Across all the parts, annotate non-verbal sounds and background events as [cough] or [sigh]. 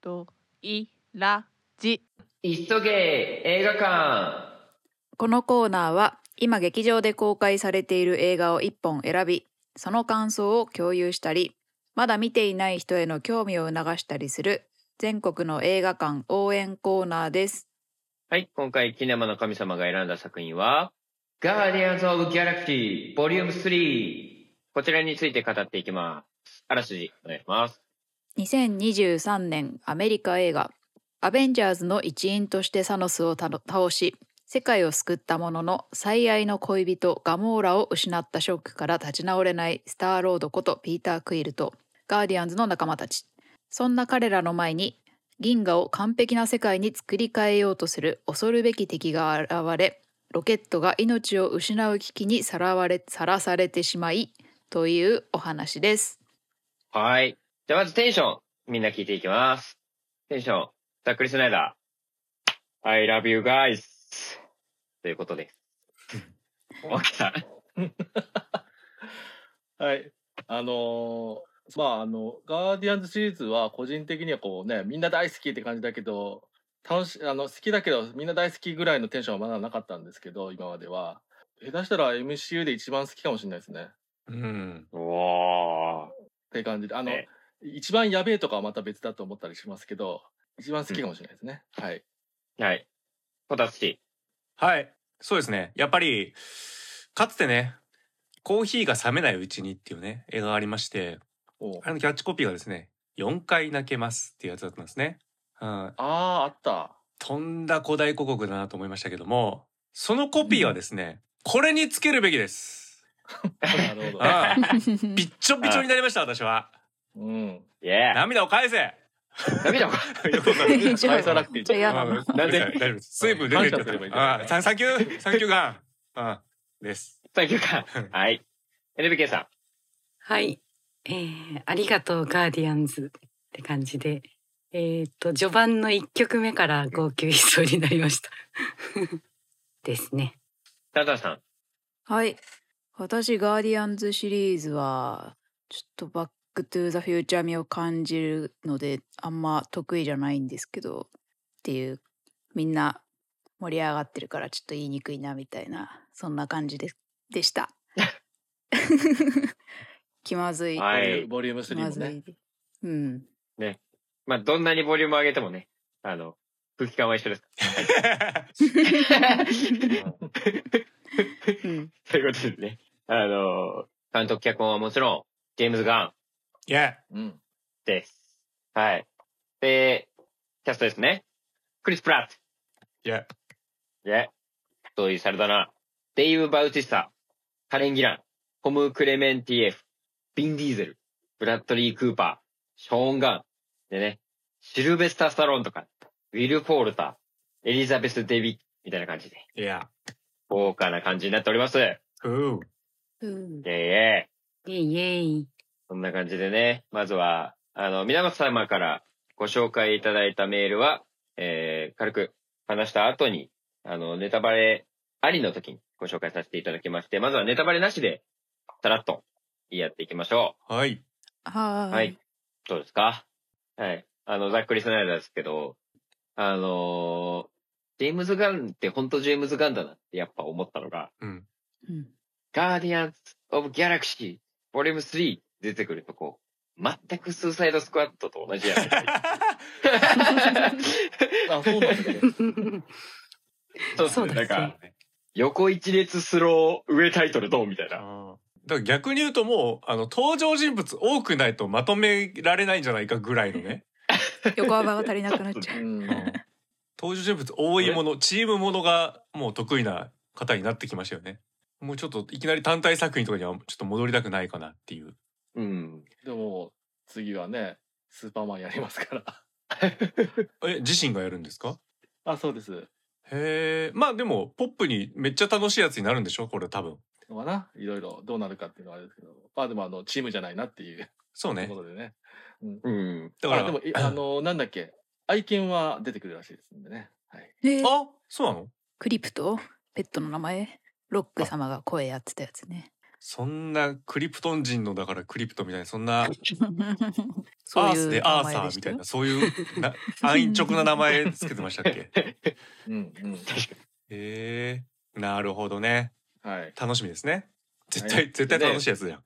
といらじ急げ映画館このコーナーは今劇場で公開されている映画を1本選びその感想を共有したりまだ見ていない人への興味を促したりする全国の映画館応援コーナーですはい、今回、キネマの神様が選んだ作品は、ガーディアンズ・オブ・ギャラクシー、ボリューム3。こちらについて語っていきます。あらすじ、お願いします。2023年アメリカ映画「アベンジャーズ」の一員としてサノスを倒し世界を救ったものの最愛の恋人ガモーラを失ったショックから立ち直れないスターロードことピーター・クイルとガーディアンズの仲間たちそんな彼らの前に銀河を完璧な世界に作り変えようとする恐るべき敵が現れロケットが命を失う危機にさらわれさらされてしまいというお話です。はい。じゃあまずテンション、みんな聞いていきます。テンション、ザックリスナイダー。I love you guys. ということです。わかった。[laughs] はい。あのーまああのガーディアンズシリーズは個人的にはこうねみんな大好きって感じだけど楽しあの好きだけどみんな大好きぐらいのテンションはまだなかったんですけど今までは下手したら MCU で一番好きかもしれないですねうん。おー。って感じであの、ね一番やべえとかはまた別だと思ったりしますけど一番好きかもしれないですね、はいはい。こたつし。はい。そうですね。やっぱり、かつてね、コーヒーが冷めないうちにっていうね、映画がありまして、あれのキャッチコピーがですね、4回泣けますっていうやつだったんですね。うん。あああったとんだ古代広告だなと思いましたけども、そのコピーはですね、これにつけるべきです。[laughs] なるほどああ [laughs] びっちょびちょになりました、私は。うん涙を返せよ涙を返さなくていいなんで？大丈夫です水分出てる感謝すればいいサンキューサンキューガン。あです。サンキューか。はい。NBK さん。はい。えー、ありがとうガーディアンズって感じで。えっ、と、序盤の1曲目から号泣しそうになりました。[laughs] ですね。タタさん。はい。私、ガーディアンズシリーズは、ちょっとバックトゥーザフューチャー味を感じるので、あんま得意じゃないんですけど、っていう、みんな盛り上がってるからちょっと言いにくいなみたいな、そんな感じででした。[laughs] 気まずい。はいボリューム3も気まずい。うん。まあ、どんなにボリューム上げてもね、あの、空気感は一緒です。[laughs] うん。[laughs] ということでね。あの、監督脚本はもちろん、ジェームズ・ガンいや、うんです。はい。で、キャストですね。クリス・プラット。いや、で、トイ・サルダナ、デイブ・バウティスタ、カレン・ギラン、ホム・クレメンティエフ、ビン・ディーゼル、ブラッドリー・クーパー、ショーン・ガン、でね、シルベスター・スタローンとか、ウィル・フォールター、エリザベス・デビッみたいな感じで、いや。豪華な感じになっております。イェうーうん。イェイ。イェイイェイ。そんな感じでね、まずは、あの、皆様からご紹介いただいたメールは、えー、軽く話した後に、あの、ネタバレありの時にご紹介させていただきまして、まずはネタバレなしで、さらっとやっていきましょはい。はーい。う。はい。どうですか？はい。あの、ざっくりスナイダーですけど、あのージェームズ・ガンって本当ジェームズ・ガンだなってやっぱ思ったのが、うん。うん。ガーディアンズ・オブ・ギャラクシー、ボリューム3出てくるとこう、全くスーサイドスクワットと同じやないですか。[laughs] あそうなんだけど [laughs] そうそうだなんか、横一列スロー上タイトルどうみたいな。だから逆に言うともうあの登場人物多くないとまとめられないんじゃないかぐらいのね。横幅が足りなくなっちゃう。うん。登場人物多いものチームものがもう得意な方になってきましたよね。もうちょっといきなり単体作品とかにはちょっと戻りたくないかなっていううん。でも次はねスーパーマンやりますから。[laughs] え自身がやるんですか？あそうです。へえまあでもポップにめっちゃ楽しいやつになるんでしょ？これ多分。のかないろいろどうなるかっていうのはあれですけど。まあでもあのチームじゃないなっていうそうね。ところでね。うん。だからあでもいあのなんだっけ？愛犬は出てくるらしいですんでね。はい。えー。あそうなの？クリプト？ペットの名前？ロック様が声やってたやつね。そんなクリプトン人のだからクリプトみたいなそんなそう [laughs] アースでアーサーみたいなそういうな安直な名前つけてましたっけ？へ [laughs] うんうん。え。なるほどね。はい。楽しみですね。絶対、はい。絶対楽しいやつじゃん、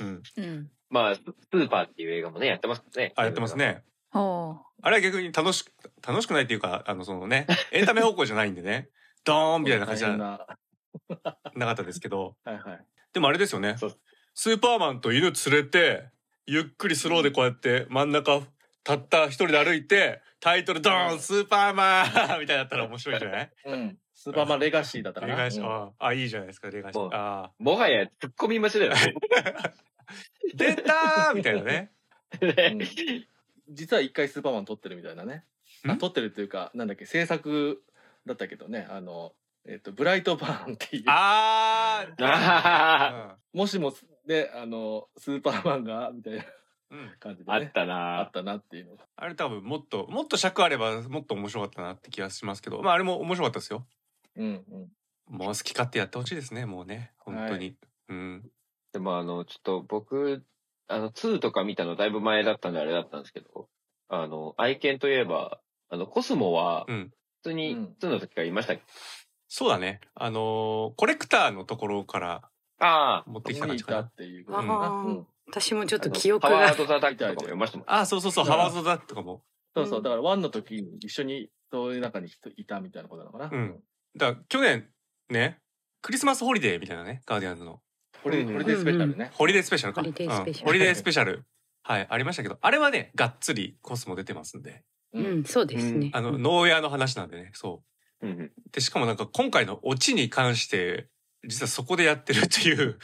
うん、うん。まあ、スーパーっていう映画もね、やってますね。あやってます。ね。ほあれは逆に楽しく楽しくないっていうかあのそのねエンタメ方向じゃないんでね。ドーンみたいな感じな [laughs] な。かったですけど。はいはい。でもあれですよね。スーパーマンと犬連れてゆっくりスローでこうやって真ん中たった一人で歩いてタイトルドーンスーパーマン [laughs] みたいだったら面白いんじゃない？うん。スーパーマンレガシーだったかな。レガシー、うん。ああいいじゃないですかレガシー。あもはやツッコミ待ちだよ。[laughs] 出たーみたいなね。うん。実は一回スーパーマン撮ってるみたいなね。撮ってるっていうか、なんだっけ、制作だったけどね、あの、えっ、と、ブライトバーンっていう。あー。あ [laughs] もしも、で、あの、スーパーマンが、みたいな。うん。うん感じで、ね。あったあなったなっていうの。が。あれ多分もっともっと尺あればもっと面白かったなって気がしますけど。まああれも面白かったですよ。うんうん。もう好き勝手やってほしいですねもうね。本当に、うん。でもあの、ちょっと僕、あの、2とか見たのだいぶ前だったんであれだったんですけど、あの、愛犬といえば、あの、コスモは、うん。普通にうん。2の時からいましたっけ、そうだね。あのーコレクターのところからああ、持ってきた感じかな。っていう。ことあうん。私もちょっと記憶ハワードザ・ダックとかもいましたもん。あそうそうそう。うん。ハワードだとかも。そうそう。だから、ワンの時に一緒に、そういう中に人いたみたいなことなのかな。うん。だから去年ねクリスマスホリデーみたいなねガーディアンズの。これ、うん。これでスペシャルね。ホリデースペシャルか。ホリデースペシャル。うん。ホリデースペシャル。はいありましたけどあれはねがっつりコスモ出てますんで。ううん、そうですね。あの農園の話なんでねそううんうんでしかもなんか今回のオチに関して実はそこでやってるっていう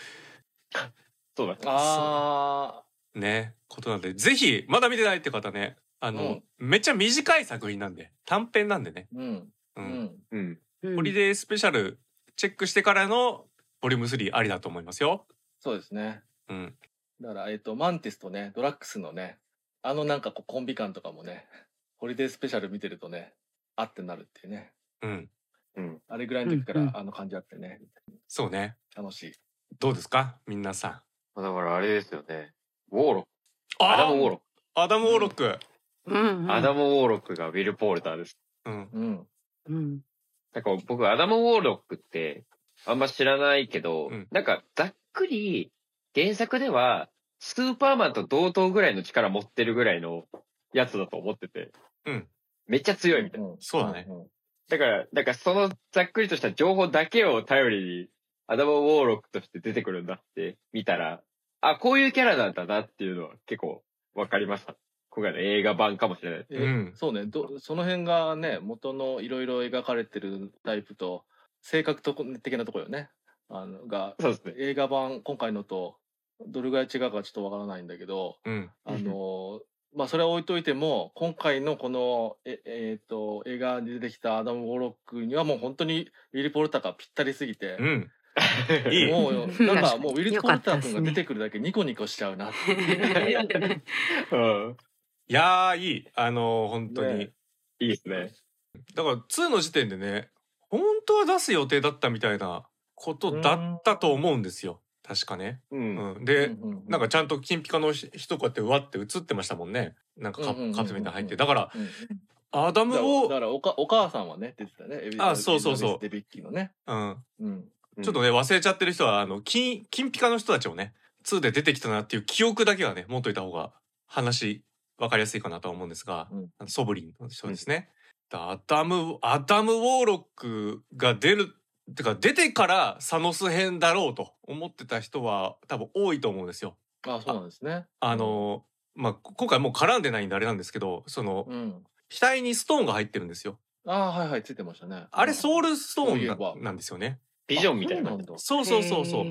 そうだ。あねことなんでぜひまだ見てないって方ねあの、めっちゃ短い作品なんで短編なんでね、ー。うん。ううんん。うん。うんホリデースペシャルチェックしてからのボリューム3ありだと思いますよ。そうですね。うん、だから、えっ、と、マンティスとね、ドラックスのね、あのなんかこうコンビ感とかもね、ホリデースペシャル見てるとね、あってなるっていうね。うん、うん。あれぐらいの時かうんうんらあの感じあってね、そうね。楽しい。どうですか？皆さん。だからあれですよね。ウォーロック。アダム・ウォーロック。アダム・ウォーロック。うんうんアダム・ウォーロックがウィル・ポールターです。うん、うん。うんなんか僕、アダム・ウォーロックって、あんま知らないけど、うんなんかざっくり、原作では、スーパーマンと同等ぐらいの力持ってるぐらいのやつだと思ってて、うんめっちゃ強いみたいな。うんそうだね。うんだから、なんかそのざっくりとした情報だけを頼りに、アダム・ウォーロックとして出てくるんだって見たら、あ、こういうキャラなんだなっていうのは結構わかりました。今回の映画版かもしれない。えうんそうねどその辺がね元のいろいろ描かれてるタイプと性格と的なところよねあのがそうですね。映画版今回のとどれぐらい違うかちょっとわからないんだけどうん、あのまあそれは置いといても今回のこのええーと映画に出てきたアダム・ウォーロックにはもう本当にウィル・ポルターがぴったりすぎて、うん。いいもうなんかもうウィル・よポルタ君が出てくるだけニコニコしちゃうなっていううん。いやー、いい。あのー本当に。ねいいですね。だから2の時点でね、本当は出す予定だったみたいなことだったと思うんですよ。確かね。うん。うん、で、うんうんうん。なんかちゃんと金ピカの人こうやってうわって映ってましたもんね。なんかカうんうんうんうんカプセルに入って。だから、うんアダムだからだを、からおかお母さんはね出てたねエビあそうそうそう。デビッキーのね、うん、うん、ちょっとね、忘れちゃってる人は、あの、金、金ピカの人たちをね、2で出てきたなっていう記憶だけはね、持っといた方が話、わかりやすいかなとは思うんですが、うん。ソブリンの人ですね。だアダム、アダム・ウォーロックが出る、てか出てからサノス編だろうと思ってた人は多分多いと思うんですよ。あそうなんですね。あの、まあ、今回もう絡んでないんであれなんですけど、その、うん。額にストーンが入ってるんですよ。あはいはいついてましたね。あれソウルストーンななんですよね。ビジョンみたいな。あ。そうそうそうそう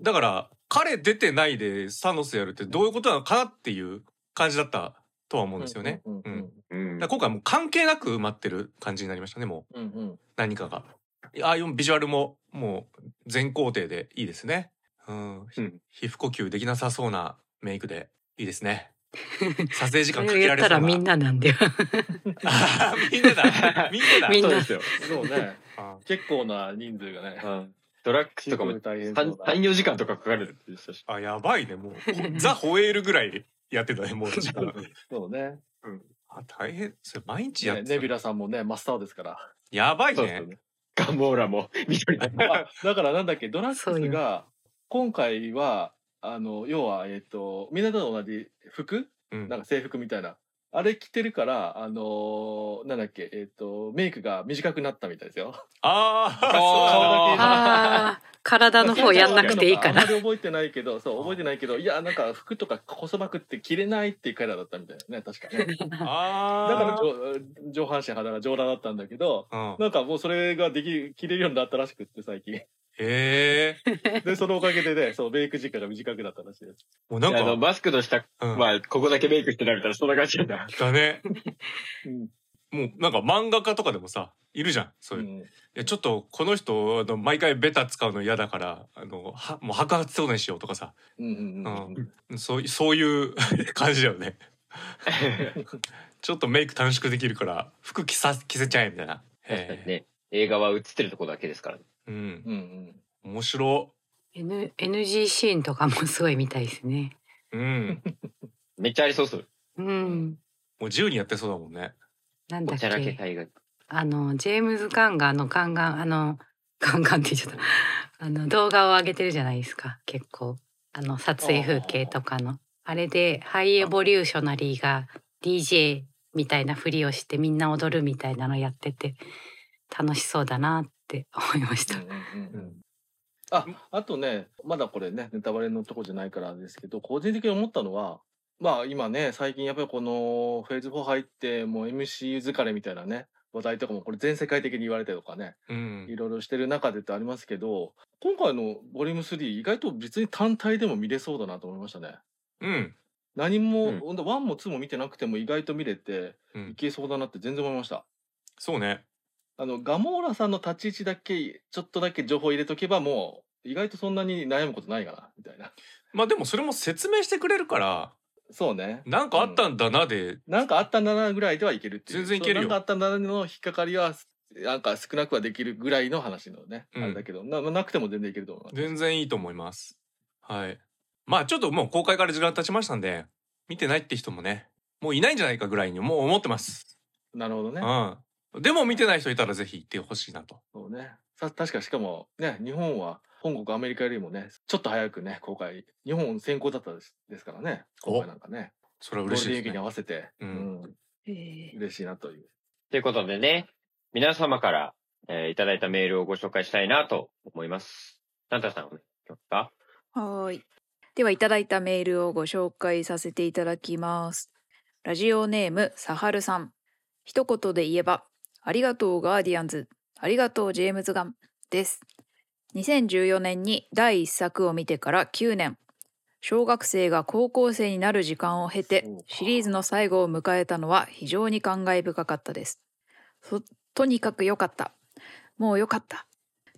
だから彼出てないでサノスやるってどういうことなのかなっていう感じだったとは思うんですよね。うんうんうん。うん。だから今回もう関係なく埋まってる感じになりましたねもう。うんうん。何かが。ああいうビジュアルももう全工程でいいですね。うん、ひうん皮膚呼吸できなさそうなメイクでいいですね。[laughs] 撮影時そ間かけられそうな。らみんななんだよ。[laughs] みんなだ。みんなだ。みんなそうですよ。そうねあ結構な人数がねうんドラッグスとかも大変そう3、だ。4時間とかかかるって言ってたし。あ、やばいね。もう、[laughs] ザ・ホエールぐらいやってたね、もう時間。そうね。あ、大変。それ毎日やってたねネビュラさんもね、真っ青ですから。やばいね。ね。ガモーラも [laughs] 緑だ。あだからなんだっけ、ドラッグスが、今回は、あの、要は、えっ、と、みんなと同じ服？うんなんか制服みたいな。あれ着てるから、あのーなんだっけ、えっ、と、メイクが短くなったみたいですよ。あ [laughs] あ、体の方やんなくていいかあんなま。り覚えてないけど、そう、覚えてないけど、いや、なんか服とかこそばくって着れないっていうキャラだったみたいなね、確かね。[laughs] あだからあ。上上半身裸上裸だったんだけど、うん。なんかもうそれができ、着れるようになったらしくって最近。へえ。[laughs] で、そのおかげでね、そう、メイク時間が短くなったらしいです。もうなんあの、か、マスクの下、うんまあ、ここだけメイクしてられたらそんな感じなんだ。だね。[laughs] うん。もうなんか漫画家とかでもさ、いるじゃん。そういう。いうんや、ちょっとこの人、あの、毎回ベタ使うの嫌だから、あの、は、もう白髪そうにしようとかさ。うんうんうんうん。そうい、そういう [laughs] 感じだよね。ちょっとメイク短縮できるから、服着さ、着せちゃえ、みたいな。へ確かにね。映画は映ってるとこだけですから。え。うん。うんうん。面白。N、NG シーンとかもすごいみたいですね。うん。[laughs] めっちゃありそうっす。うん。もう自由にやってそうだもんね。なんだっけ？あの、ジェームズ・ガンがあの、ガンガン、あの、ガンガンって言っちゃった。あの、動画を上げてるじゃないですか、結構。あの、撮影風景とかの。あれで、ハイエボリューショナリーが DJ みたいなふりをしてみんな踊るみたいなのやってて、楽しそうだなって思いました。うんうんうんあ、あとね、まだこれね、ネタバレのとこじゃないからですけど、個人的に思ったのは、まあ今ね、最近やっぱりこのフェーズ4入って、もう MCU 疲れみたいなね、話題とかもこれ全世界的に言われてるとかね、うんい。ろいろしてる中でってありますけど、今回のボリューム3意外と別に単体でも見れそうだなと思いましたね。うん。何も、うんほんと1も2も見てなくても意外と見れてうんいけそうだなって全然思いました。そうね。あの、ガモーラさんの立ち位置だけ、ちょっとだけ情報入れとけばもう、意外とそんなに悩むことないかな、みたいな。まあでもそれも説明してくれるから、そうね。なんかあったんだなで、なんかあったんだなぐらいではいけるっていう。全然いけるよそうなんかあったんだなの引っかかりは、なんか少なくはできるぐらいの話のね、うんあれだけど、ななくても全然いけると思います。全然いいと思います。はい。まあちょっともう公開から時間経ちましたんで、見てないって人もね、もういないんじゃないかぐらいにもう思ってます。なるほどね。うん。でも見てない人いたらぜひ行ってほしいなと。そうね。さ確かしかもね、日本は本国アメリカよりもね、ちょっと早くね、公開。日本先行だったですですからね、今回なんかね。それはゴールデンウィークに嬉しいですね。合わせて、ううんん、えー嬉しいなという。ということでね、皆様から、えーいただいたメールをご紹介したいなと思います。サンタさん、お願いしますか？はーい。では、いただいたメールをご紹介させていただきます。ラジオネーム、サハルさん。一言で言えば、ありがとうガーディアンズ、ありがとうジェームズガンです。2014年に第一作を見てから9年。小学生が高校生になる時間を経てシリーズの最後を迎えたのは非常に感慨深かったです。そとにかく良かった。もう良かった。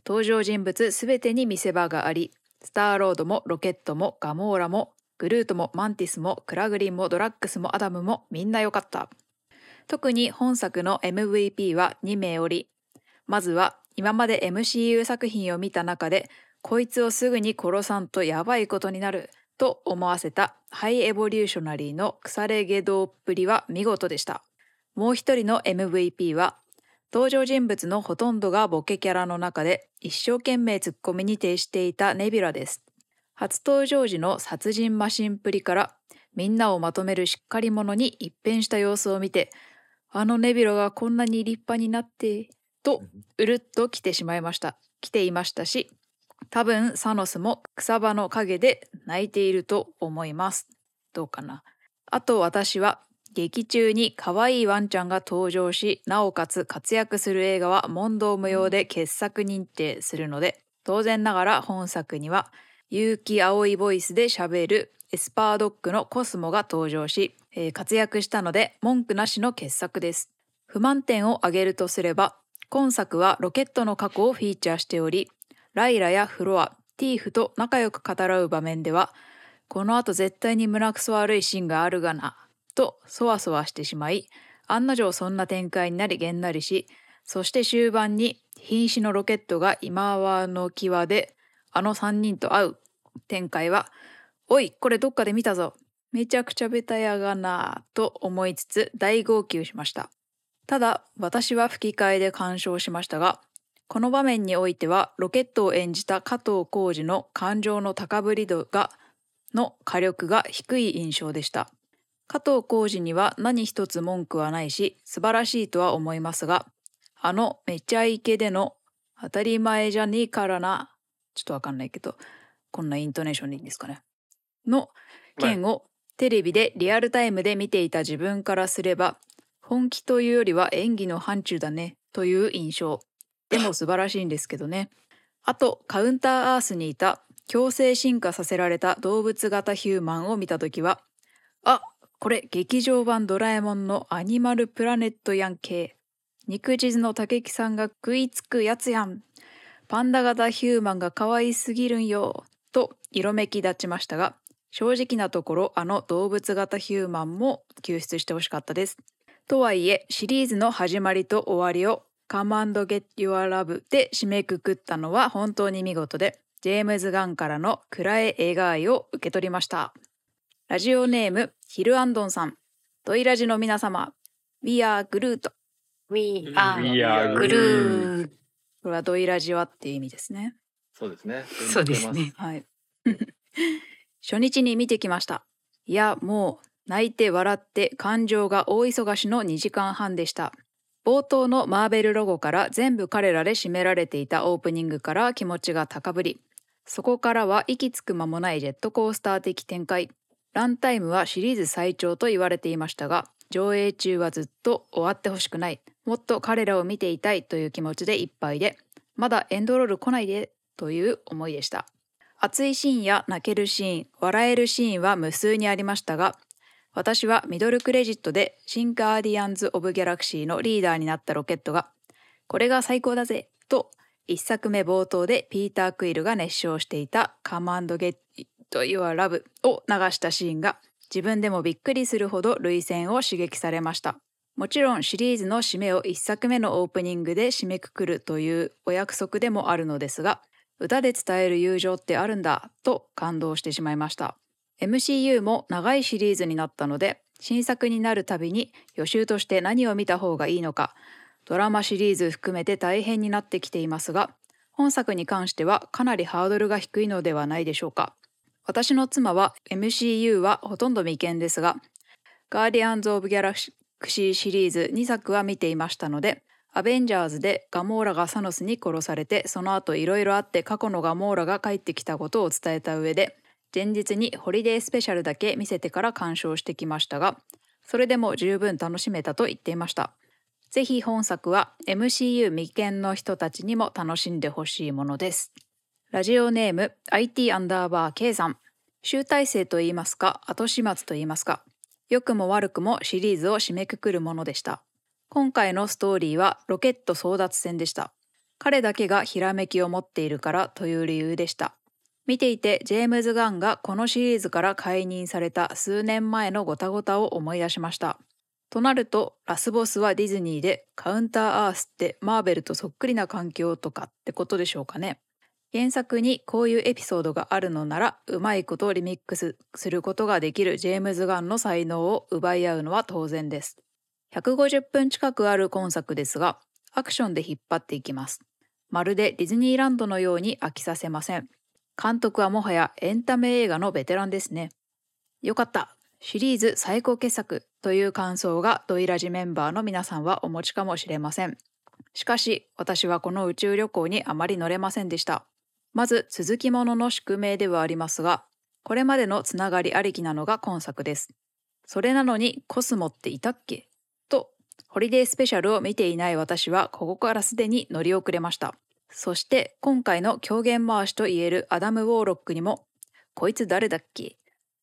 登場人物すべてに見せ場があり、スターロードもロケットもガモーラもグルートもマンティスもクラグリンもドラッグスもアダムもみんな良かった。特に本作の MVP は2名おり、まずは今まで MCU 作品を見た中で、こいつをすぐに殺さんとやばいことになると思わせたハイエボリューショナリーの腐れ下道っぷりは見事でした。もう一人の MVP は登場人物のほとんどがボケキャラの中で一生懸命ツッコミに徹していたネビュラです。初登場時の殺人マシンプリからみんなをまとめるしっかり者に一変した様子を見てあのネビュラがこんなに立派になってとうるっと来てしまいました。来ていましたし多分サノスも草場の陰で泣いていると思います。どうかな。あと私は劇中に可愛いワンちゃんが登場し、なおかつ活躍する映画は問答無用で傑作認定するので、当然ながら本作には、悠木碧ボイスで喋るエスパードッグのコスモが登場し、えー活躍したので文句なしの傑作です。不満点を挙げるとすれば、今作はロケットの過去をフィーチャーしており、ライラやフロア、ティーフスと仲良く語らう場面では、この後絶対に胸くそ悪いシーンがあるがな、とそわそわしてしまい、案の定そんな展開になりげんなりし、そして終盤に瀕死のロケットが今はの際であの3人と会う展開は「おいこれどっかで見たぞめちゃくちゃベタやがな」と思いつつ大号泣しました。ただ私は吹き替えで鑑賞しましたがこの場面においてはロケットを演じた加藤浩次の感情の高ぶり度がの火力が低い印象でした。加藤浩次には何一つ文句はないし素晴らしいとは思いますがあのめちゃイケでの当たり前じゃねえからなちょっとわかんないけどこんなイントネーションでいいんですかね。の件をテレビでリアルタイムで見ていた自分からすれば本気というよりは演技の範疇だねという印象。でも素晴らしいんですけどね。あとカウンターアースにいた強制進化させられた動物型ヒューマンを見た時はあこれ劇場版ドラえもんのアニマルプラネットやんけ。肉地図の竹木さんが食いつくやつやん。パンダ型ヒューマンが可愛すぎるんよ。と色めき立ちましたが正直なところあの動物型ヒューマンも救出してほしかったです。とはいえシリーズの始まりと終わりを「Come and Get Your Love」で締めくくったのは本当に見事でジェームズ・ガンからの暗い映画愛を受け取りました。ラジオネームヒルアンドンさん。ドイラジの皆様 We are Groot We We are are Groot これはドイラジはっていう意味ですね。そうですね。そうですね。はい。初日に見てきました。いや、もう泣いて笑って感情が大忙しの2時間半でした。冒頭のマーベルロゴから全部彼らで占められていたオープニングから気持ちが高ぶり、そこからは息つく間もないジェットコースター的展開。ランタイムはシリーズ最長と言われていましたが、上映中はずっと終わってほしくない。もっと彼らを見ていたいという気持ちでいっぱいで、まだエンドロール来ないでという思いでした。熱いシーンや泣けるシーン、笑えるシーンは無数にありましたが、私はミドルクレジットで新ガーディアンズ・オブ・ギャラクシーのリーダーになったロケットが、これが最高だぜと一作目冒頭でピーター・クイルが熱唱していたカマンド・ゲット・ユア・ラブを流したシーンが自分でもびっくりするほど涙腺を刺激されました。もちろんシリーズの締めを一作目のオープニングで締めくくるというお約束でもあるのですが、歌で伝える友情ってあるんだと感動してしまいました。MCU も長いシリーズになったので、新作になるたびに予習として何を見た方がいいのか、ドラマシリーズ含めて大変になってきていますが、本作に関してはかなりハードルが低いのではないでしょうか。私の妻は MCU はほとんど未見ですが、ガーディアンズ・オブ・ギャラクシーシリーズ2作は見ていましたので、アベンジャーズでガモーラがサノスに殺されて、その後いろいろあって過去のガモーラが帰ってきたことを伝えた上で、前日にホリデースペシャルだけ見せてから鑑賞してきましたが、それでも十分楽しめたと言っていました。ぜひ本作は MCU 未見の人たちにも楽しんでほしいものです。ラジオネーム IT アンダーバー K さん。集大成と言いますか、後始末と言いますか、良くも悪くもシリーズを締めくくるものでした。今回のストーリーはロケット争奪戦でした。彼だけがひらめきを持っているからという理由でした。見ていてジェームズ・ガンがこのシリーズから解任された数年前のごたごたを思い出しました。となるとラスボスはディズニーでカウンターアースってマーベルとそっくりな環境とかってことでしょうかね。原作にこういうエピソードがあるのならうまいことをリミックスすることができるジェームズ・ガンの才能を奪い合うのは当然です。150分近くある今作ですがアクションで引っ張っていきます。まるでディズニーランドのように飽きさせません。監督はもはやエンタメ映画のベテランですね。よかったシリーズ最高傑作という感想がドイラジメンバーの皆さんはお持ちかもしれません。しかし私はこの宇宙旅行にあまり乗れませんでした。まず続きものの宿命ではありますが、これまでのつながりありきなのが今作です。それなのにコスモっていたっけ、ホリデースペシャルを見ていない私はここからすでに乗り遅れました。そして今回の狂言回しといえるアダム・ウォーロックにも、こいつ誰だっけ？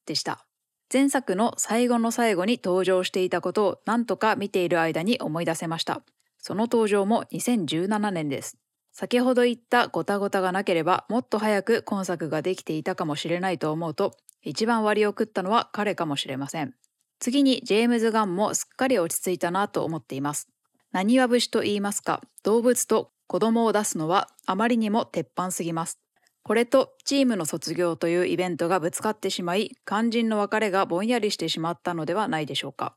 でした。前作の最後の最後に登場していたことを何とか見ている間に思い出せました。その登場も2017年です。先ほど言ったごたごたがなければもっと早く今作ができていたかもしれないと思うと一番割を食ったのは彼かもしれません次にジェームズ・ガンもすっかり落ち着いたなと思っています。何は節と言いますか動物と子供を出すのはあまりにも鉄板すぎます。これとチームの卒業というイベントがぶつかってしまい肝心の別れがぼんやりしてしまったのではないでしょうか。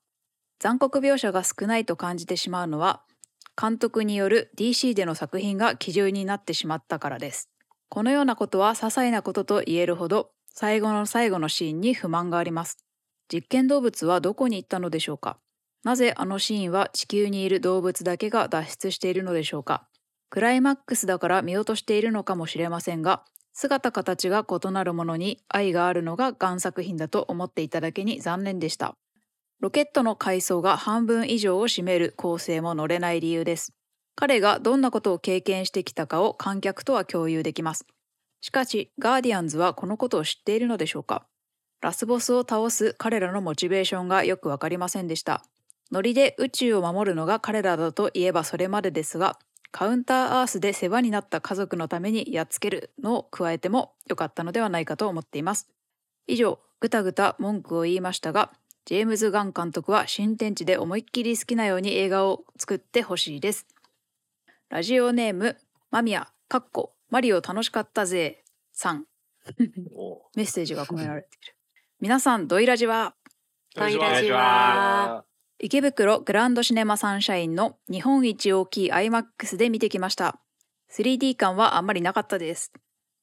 残酷描写が少ないと感じてしまうのは監督による DC での作品が基準になってしまったからです。このようなことは些細なことと言えるほど最後の最後のシーンに不満があります。実験動物はどこに行ったのでしょうか？なぜあのシーンは地球にいる動物だけが脱出しているのでしょうか？クライマックスだから見落としているのかもしれませんが姿形が異なるものに愛があるのが贋作品だと思っていただけに残念でした。ロケットの階層が半分以上を占める構成も乗れない理由です。彼がどんなことを経験してきたかを観客とは共有できます。しかしガーディアンズはこのことを知っているのでしょうか？ラスボスを倒す彼らのモチベーションがよくわかりませんでしたノリで宇宙を守るのが彼らだといえばそれまでですがカウンターアースで世話になった家族のためにやっつけるのを加えてもよかったのではないかと思っています。以上、ぐたぐた文句を言いましたが、ジェームズ・ガン監督は新天地で思いっきり好きなように映画を作ってほしいです。ラジオネーム、マミヤ、かっこ、マリオ楽しかったぜ、さん。お [laughs] メッセージが込められている。皆さん、ドイラジはトイラジは池袋グランドシネマサンシャインの日本一大きい IMAX で見てきました。3D 感はあんまりなかったです。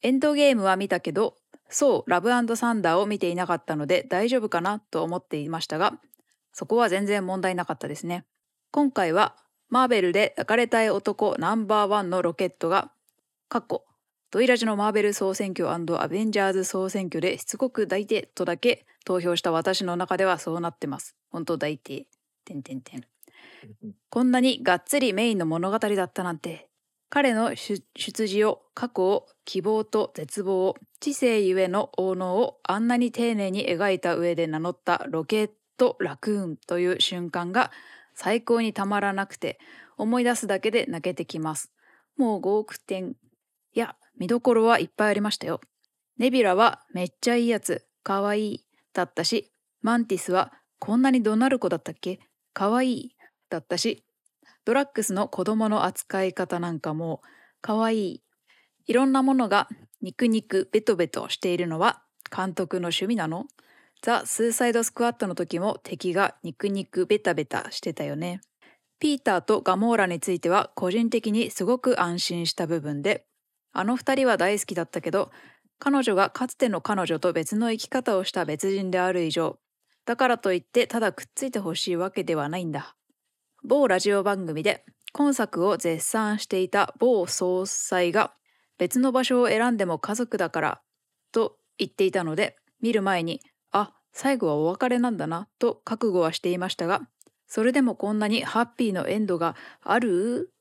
エンドゲームは見たけど、そう、ラブサンダーを見ていなかったので大丈夫かなと思っていましたが、そこは全然問題なかったですね。今回は、マーベルで抱かれたい男ナンバーワンのロケットが、かっこ、ドイラジのマーベル総選挙アベンジャーズ総選挙でしつこく抱いてとだけ投票した私の中ではそうなってます。本当抱いて。てんてんてん。こんなにがっつりメインの物語だったなんて。彼の出出自を、過去を、希望と絶望を、知性ゆえの応能をあんなに丁寧に描いた上で名乗ったロケット・ラクーンという瞬間が最高にたまらなくて、思い出すだけで泣けてきます。もう5億点。いや、見どころはいっぱいありましたよ。ネビラはめっちゃいいやつ、かわいい、だったし、マンティスはこんなに怒鳴る子だったっけ？かわいいだったしドラッグスの子供の扱い方なんかもかわいい。いろんなものが肉肉ベトベトしているのは監督の趣味なの？ザ・スーサイド・スクワットの時も敵が肉肉ベタベタしてたよね。ピーターとガモーラについては個人的にすごく安心した部分であの二人は大好きだったけど彼女がかつての彼女と別の生き方をした別人である以上だからといってただくっついてほしいわけではないんだ。某ラジオ番組で今作を絶賛していた某総裁が別の場所を選んでも家族だからと言っていたので見る前にあ最後はお別れなんだなと覚悟はしていましたがそれでもこんなにハッピーのエンドがある？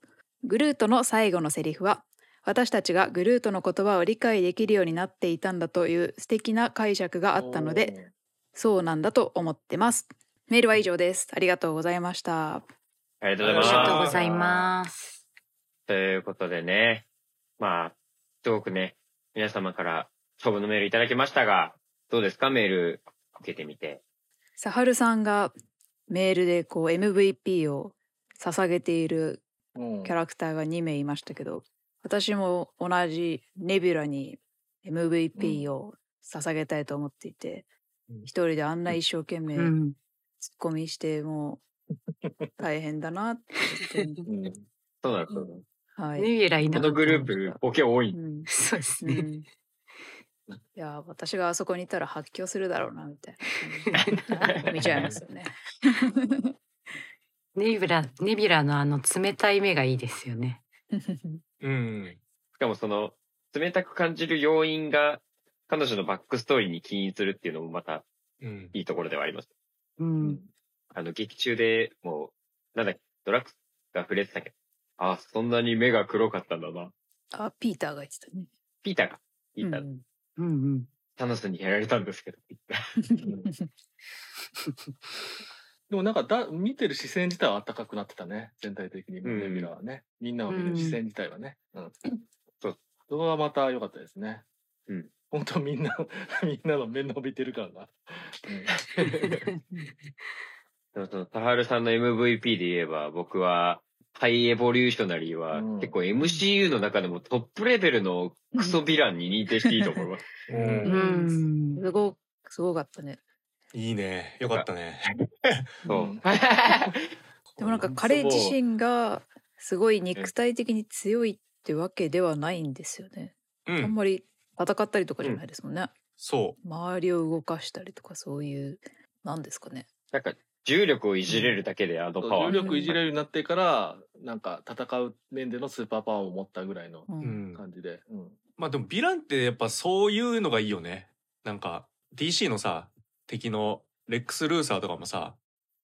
グルートの最後のセリフは私たちがグルートの言葉を理解できるようになっていたんだという素敵な解釈があったのでそうなんだと思ってます。メールは以上です。ありがとうございました。ありがとうございます。がということでね、まあ、すごくね、皆様から勝負のメールいただきましたが、どうですか？メール受けてみて。サハルさんがメールでこう MVP を捧げているうんキャラクターが2名いましたけど、私も同じネビュラに MVP を捧げたいと思っていて、うん一人であんな一生懸命ツッうん。コミしてもう大変だなって言って [laughs] うんそうなんですよ。はい。ネビュラいなこのグループ、ボケ多い。うんそうですね。うん、いや私があそこにいたら発狂するだろうなみたいな見ちゃいますよね。[laughs] ネビュラ、ネビュラのあの冷たい目がいいですよね。[laughs] うん。しかもその、冷たく感じる要因が、彼女のバックストーリーに起因するっていうのもまたうん。いいところではあります。うん。あの、劇中でもう、なんだっけ、ドラッグスが触れてたけど、あ、そんなに目が黒かったんだな。あピーターが言ってたね。ピーターが、ピーター、うんうんうん。タノスにやられたんですけど、[laughs] でもなんかだ見てる視線自体は暖かくなってたね。全体的にうん。ネビュラはね、みんなを見る視線自体はね、うん。そう。そこがまた良かったですね。うん。本当みんな [laughs] みんなの目伸びてる感が、でも [laughs] その、タハルさんの MVP で言えば、僕は、ハイエボリューショナリーは、うん。結構 MCU の中でもトップレベルのクソヴィランに認定していいと思います。ううんん。すごすごかったね。いいねよかったねそう。うん [laughs] でもなんか彼自身がすごい肉体的に強いってわけではないんですよね。うんあんまり戦ったりとかじゃないですもんね。そ周りを動かしたりとかそういうなんですかね。なんか、重力をいじれるだけであのパワー。重力いじれるようになってから、なんか戦う面でのスーパーパワーを持ったぐらいのうう、うんん、感じで。うん。まあでもヴィランってやっぱそういうのがいいよねなんか DC のさ敵のレックス・ルーサーとかもさ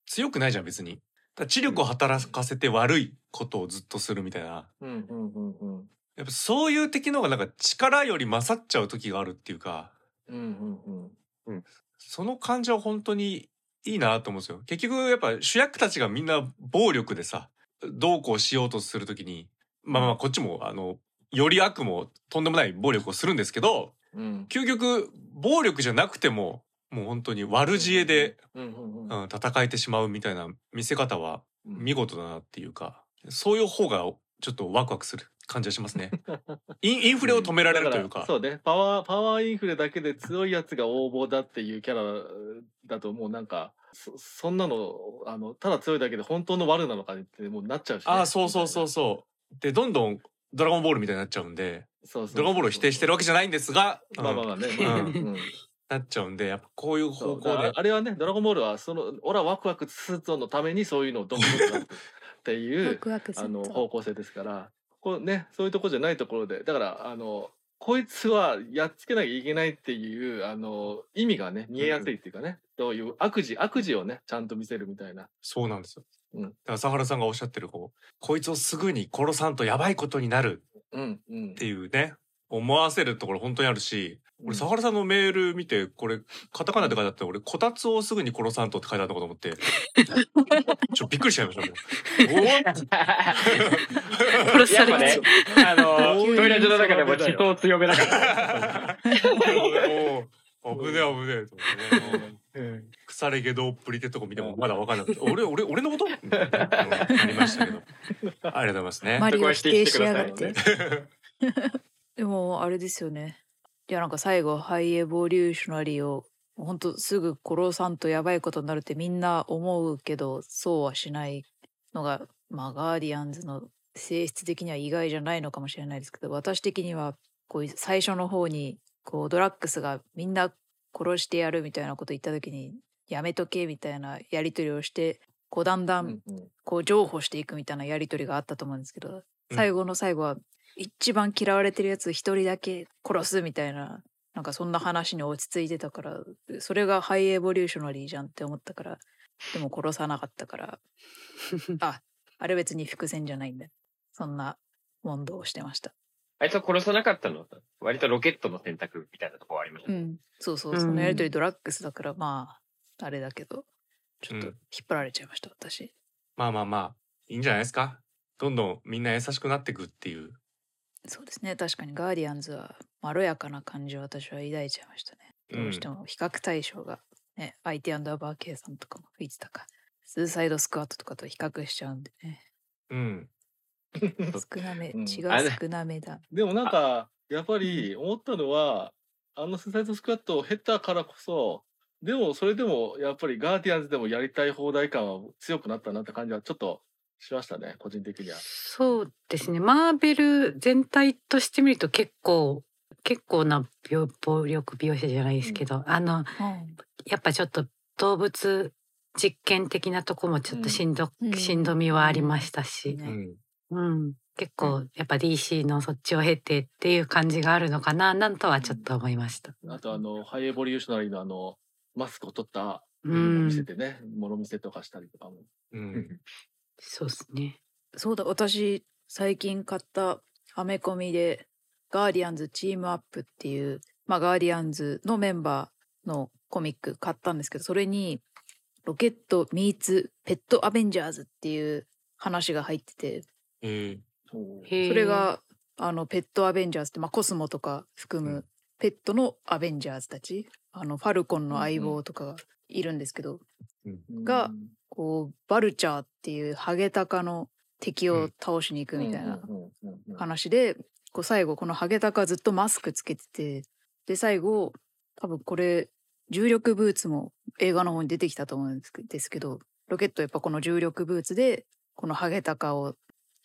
強くないじゃん別に。だから知力を働かせて悪いことをずっとするみたいな。うんうんうんうん。やっぱそういう敵の方がなんか力より勝っちゃう時があるっていうか。うんうんうん。その感じは本当にいいなと思うんですよ。結局やっぱ主役たちがみんな暴力でさどうこうしようとする時にまあまあこっちもあのより悪もとんでもない暴力をするんですけどうん。究極暴力じゃなくてももう本当に悪知恵で、うんうんうんうん、戦えてしまうみたいな見せ方はうん見事だなっていうかそういう方がちょっとワクワクする感じがしますね。[laughs] インインフレを止められるというだか。そうね。パワー、パワーインフレだけで強いやつが応募だっていうキャラだともうなんか、そそんなの、あの、ただ強いだけで本当の悪なのかってもうなっちゃうし、ね。ああそうそうそうそう。でどんどんドラゴンボールみたいになっちゃうんでそうそうそうドラゴンボールを否定してるわけじゃないんですが、うんまあまあまあね。まあうんうん [laughs] なっちゃうんでやっぱこういう方向であれはね、ドラゴンボールは、その、俺はワクワクするのためにそういうのをどんどんどっていう、ワクワクすあの、方向性ですから、こうね、そういうとこじゃないところで、だから、あの、こいつはやっつけなきゃいけないっていう、あの、意味がね、見えやすいっていうかね、どういう悪事、悪事をね、ちゃんと見せるみたいな。そうなんですよ。うんだから佐原さんがおっしゃってるこうこいつをすぐに殺さんとやばいことになるうん、うんっ。ていうね思わせるところ本当にあるしうん俺佐原さんのメール見てこれカタカナで書いてあって俺こたつをすぐに殺さんとって書いてあったのかと思って。[laughs] ちょっとびっくりしちゃいましたもう。お殺されあの、トイレの中でも地層強めだから。[laughs] おー危ねえ危ねえと思ってね腐れ毛どっぷりってとこ見てもまだ分かんなくて。俺俺俺のこと？うんなりましたけど。ありがとうございますね。マリオ否定しやがって。[laughs] でもあれですよね。いやなんか最後ハイエボリューショナリーを本当すぐ殺さんとやばいことになるってみんな思うけどそうはしないのがまあガーディアンズの性質的には意外じゃないのかもしれないですけど私的にはこう最初の方にこうドラッグスがみんな殺してやるみたいなこと言った時にやめとけみたいなやり取りをしてこうだんだんこう譲歩していくみたいなやり取りがあったと思うんですけど、最後の最後は一番嫌われてるやつ一人だけ殺すみたいななんかそんな話に落ち着いてたからそれがハイエボリューショナリーじゃんって思ったからでも殺さなかったから [laughs] ああれ別に伏線じゃないんだそんな問答をしてました。あいつを殺さなかったの？は割とロケットの選択みたいなところありましたね。うん。そうそうそのやり取りドラッグスだからまああれだけどちょっとうん。引っ張られちゃいました私。まあまあまあいいんじゃないですか？どんどんみんな優しくなっていくっていうそうですね。確かにガーディアンズはまろやかな感じを私は抱いちゃいましたね。どうしても比較対象が、ね、相手アンダーバー K さんとかも吹いてたか、スーサイドスクワットとかと比較しちゃうんでね。うん。[laughs] 少なめ、うん。少なめだ。でもなんか、やっぱり思ったのは、あのスーサイドスクワットを経たからこそ、でもそれでもやっぱりガーディアンズでもやりたい放題感は強くなったなって感じはちょっとしましたね、個人的には。そうですね。マーベル全体として見ると結構、結構な病暴力描写じゃないですけど、あの、やっぱちょっと動物実験的なとこもちょっとしんど、うん。しんどみはありましたし、ねうん。うん、結構やっぱ DC のそっちを経てっていう感じがあるのかな、なんとはちょっと思いました。あとあの、ハイエボリューショナリーのあの、マスクを取った見せてね、物見せとかしたりとかも。うん [laughs] そうですね。そうだ、私、最近買ったアメコミで、ガーディアンズチームアップっていう、まあ、ガーディアンズのメンバーのコミック買ったんですけど、それに、ロケット・ミーツ・ペット・アベンジャーズっていう話が入ってて、え。ーそれが、あの、ペット・アベンジャーズって、まあ、コスモとか含む、うん。ペットのアベンジャーズたち、あの、ファルコンの相棒とかがいるんですけど、がこう、バルチャーっていうハゲタカの敵を倒しに行くみたいな話で、こう最後このハゲタカずっとマスクつけててで最後多分これ重力ブーツも映画の方に出てきたと思うんですけどロケットやっぱこの重力ブーツでこのハゲタカを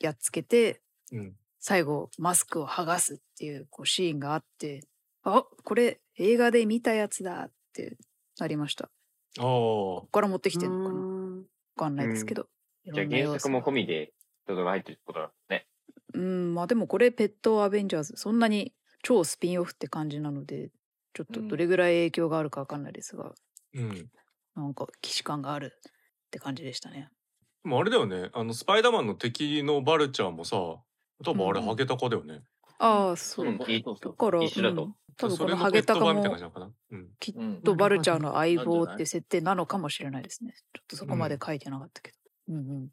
やっつけてうん。最後マスクを剥がすっていうこうシーンがあってあこれ映画で見たやつだってなりました。ここから持ってきてるのかな？わうんかんないですけど、いじゃあ原作もが込みで人が入ってるってことだね。うんまあでもこれペットアベンジャーズそんなに超スピンオフって感じなのでちょっとどれぐらい影響があるかわかんないですが、うん。なんか既視感があるって感じでしたね。でもあれだよね。あのスパイダーマンの敵のバルチャーもさ、多分あれうんハゲタカだよね。ああそう、うんだから、一緒だとうん多分このハゲタカも。きっうんとバルチャーの相棒って設定なのかもしれないですね。ちょっとそこまで書いてなかったけど。うんうん。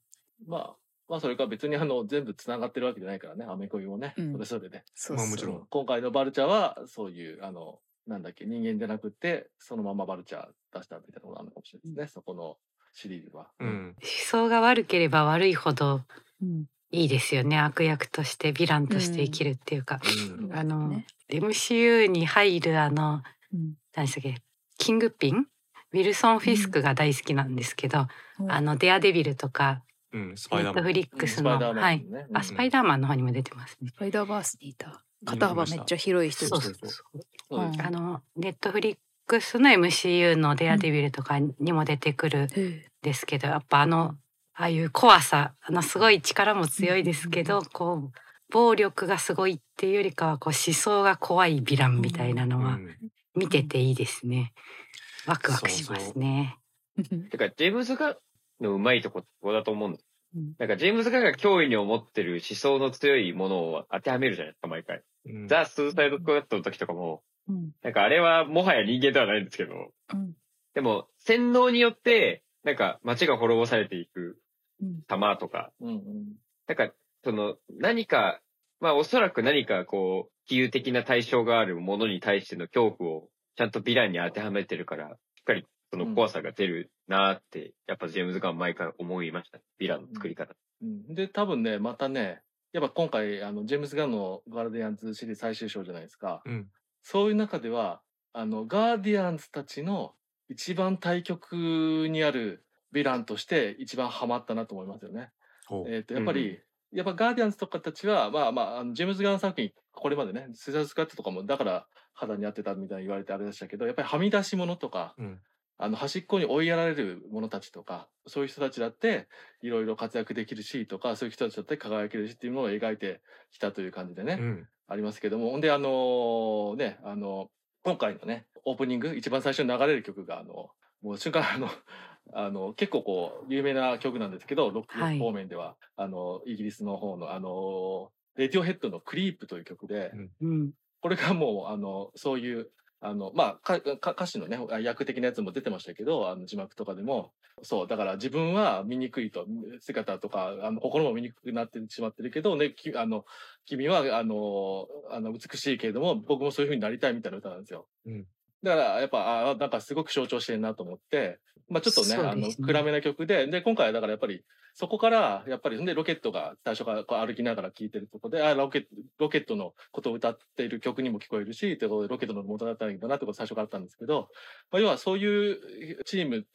まあ、まあそれから別にあの全部つながってるわけじゃないからね、アメコミもね、うんそれぞれで。そうそう。まあもちろん今回のバルチャーはそういう、あの、なんだっけ、人間じゃなくて、そのままバルチャー出したみたいなことがあるのかもしれないですね、そこのシリーズは。うん。思想が悪ければ悪いほどうんいいですよね。悪役としてヴィランとして生きるっていうか、うん。あの、ね。MCU に入るあのうん。何でしたっけ？キングピン？ウィルソン・フィスクが大好きなんですけど、うん。あのデアデビルとかうん。スネ。ットフリックスの、スパイダーマンはい。スパイダーマンの方にも出てますね。スパイダーバースにいた。肩幅めっちゃ広い人。そうそうそうそうですうん。あのネットフリックスの MCU のデアデビルとかにも出てくるん。ですけど、やっぱあのああいう怖さあのすごい力も強いですけど、こう暴力がすごいっていうよりかはこう思想が怖いヴィランみたいなのはうん。見てていいですね。ワクワクしますね。て [laughs] か、ジェームズ・ガンのうまいとこ、だと思うんです。うんなんか、ジェームズ・ガンが脅威に思ってる思想の強いものを当てはめるじゃないですか、毎回。うんザ・スーサイド・スクワットの時とかも、うんなんかあれはもはや人間ではないんですけど、うんでも、洗脳によって、なんか街が滅ぼされていくうん様とか、うんうんなんか、その、何か、まあおそらく何かこう、比喩的な対象があるものに対しての恐怖をちゃんとヴィランに当てはめてるから、しっかりその怖さが出るなーって、やっぱジェームズ・ガン毎回思いました。ヴィランの作り方。うんで、多分ね、またね、やっぱ今回、あの、ジェームズ・ガンのガーディアンズシリーズ最終章じゃないですか。うん。そういう中では、あの、ガーディアンズたちの一番対極にあるヴィランとして一番ハマったなと思いますよね。えっ、と、やっぱり、やっぱガーディアンズとかたちは、まあまあ、あのジェームズ・ガン作品、これまでね、スーサイドスクワッドとかも、だから肌に合ってたみたいに言われてあれでしたけど、やっぱりはみ出し者とか、うん。あの端っこに追いやられる者たちとかそういう人たちだっていろいろ活躍できるしとかそういう人たちだって輝けるしっていうのを描いてきたという感じでね、うん。ありますけどもほんであのねあの今回のねオープニング一番最初に流れる曲があのもう瞬間あのあの結構こう有名な曲なんですけどロックはい。方面では、あのイギリスの方のあのレディオヘッドの「クリープ」という曲で、うん、これがもう、あの、そういう、あの、まあ、かか歌詞のね、役的なやつも出てましたけど、あの字幕とかでも、そう、だから自分は醜いと、姿とか、あの、心も醜くなってしまってるけど、ね、きあの、君は、あの、あの、美しいけれども、僕もそういう風になりたいみたいな歌なんですよ。うんだから、やっぱ、あなんかすごく象徴してるなと思って、まあちょっとね、あの、暗めな曲で、で、今回はだからやっぱり、そこから、やっぱり、で、ロケットが最初からこう歩きながら聴いてるとこで、あ、ロケット、ロケットのことを歌っている曲にも聞こえるし、ということで、ロケットの元だったらいいんだなってことが最初からあったんですけど、まあ、要はそういうチーム、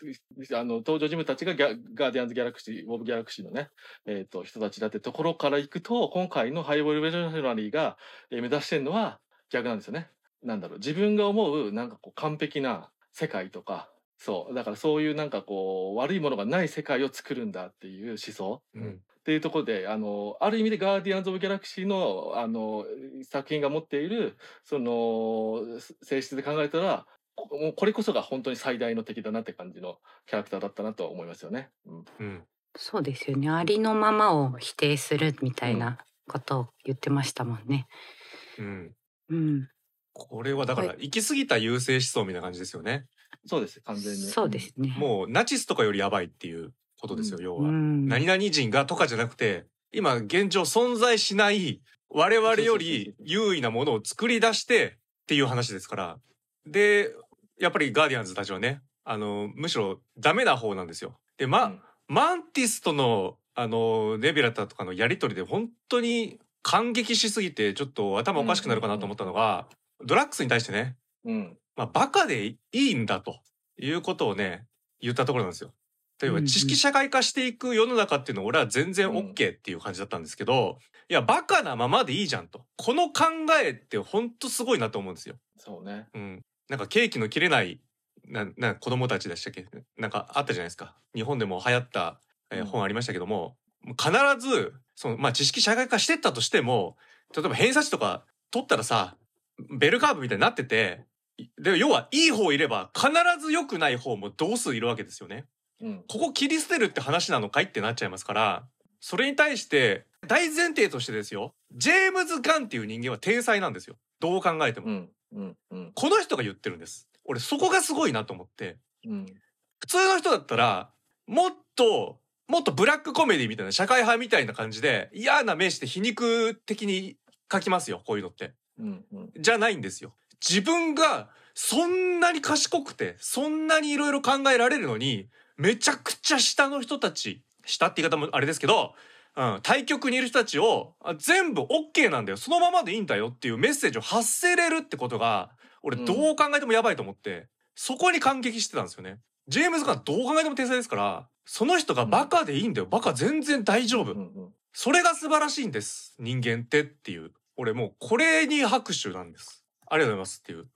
あの、登場人物たちがギャガーディアンズ・ギャラクシー、ウォブ・ギャラクシーのね、えっ、と、人たちだってところから行くと、今回のハイボール・ベジョナリーが、えー目指してるのは逆なんですよね。なんだろう、自分が思う、なんかこう、完璧な世界とか、そう、だからそういうなんかこう、悪いものがない世界を作るんだっていう思想。うん。っていうところで、あの、ある意味でガーディアンズ・オブ・ギャラクシーの、あの、作品が持っている、その、性質で考えたら、こもうこれこそが本当に最大の敵だなって感じのキャラクターだったなと思いますよね。うん。うん。そうですよねありのままを否定するみたいなことを言ってましたもんね。うん。うん、これはだからは行き過ぎた優勢思想みたいな感じですよね。そうです、完全に。そうですね。もうナチスとかよりやばいっていうことですよ、要は。うん、何々人がとかじゃなくて、今現状存在しない我々より優位なものを作り出してっていう話ですから。で、やっぱりガーディアンズたちはね、あの、むしろダメな方なんですよ。で、ま、うんマンティスとのあのネビュラとかのやり取りで本当に感激しすぎてちょっと頭おかしくなるかなと思ったのが、ドラッグスに対してね、うん。まあ、バカでいいんだということをね言ったところなんですよ。例えばうんうん知識社会化していく世の中っていうのは俺は全然うん OK っていう感じだったんですけど、いやバカなままでいいじゃんとこの考えって本当すごいなと思うんですよ。そうね。うん、なんかケーキの切れないなな子供たちでしたっけ？なんかあったじゃないですか日本でも流行った、えーうん本ありましたけども、必ずその、まあ、知識社会化してったとしても例えば偏差値とか取ったらさベルカーブみたいになってていで要はいい方いれば必ず良くない方も同数いるわけですよね。うん。ここ切り捨てるって話なのかいってなっちゃいますからそれに対して大前提としてですよジェームズ・ガンっていう人間は天才なんですよどう考えても。うん。うん。うん。この人が言ってるんです。俺そこがすごいなと思って。うん。普通の人だったら、もっと、もっとブラックコメディみたいな、社会派みたいな感じで、嫌な目して皮肉的に書きますよ、こういうのって。うん。うん。じゃないんですよ。自分がそんなに賢くて、そんなにいろいろ考えられるのに、めちゃくちゃ下の人たち、下って言い方もあれですけど、うん、対極にいる人たちをあ全部 OK なんだよそのままでいいんだよっていうメッセージを発せれるってことが俺うんどう考えてもやばいと思って、そこに感激してたんですよね。ジェームズ・ガンどう考えても天才ですからその人がバカでいいんだよバカ全然大丈夫、うん。うん。それが素晴らしいんです人間ってっていう俺もうこれに拍手なんです。ありがとうございますっていう、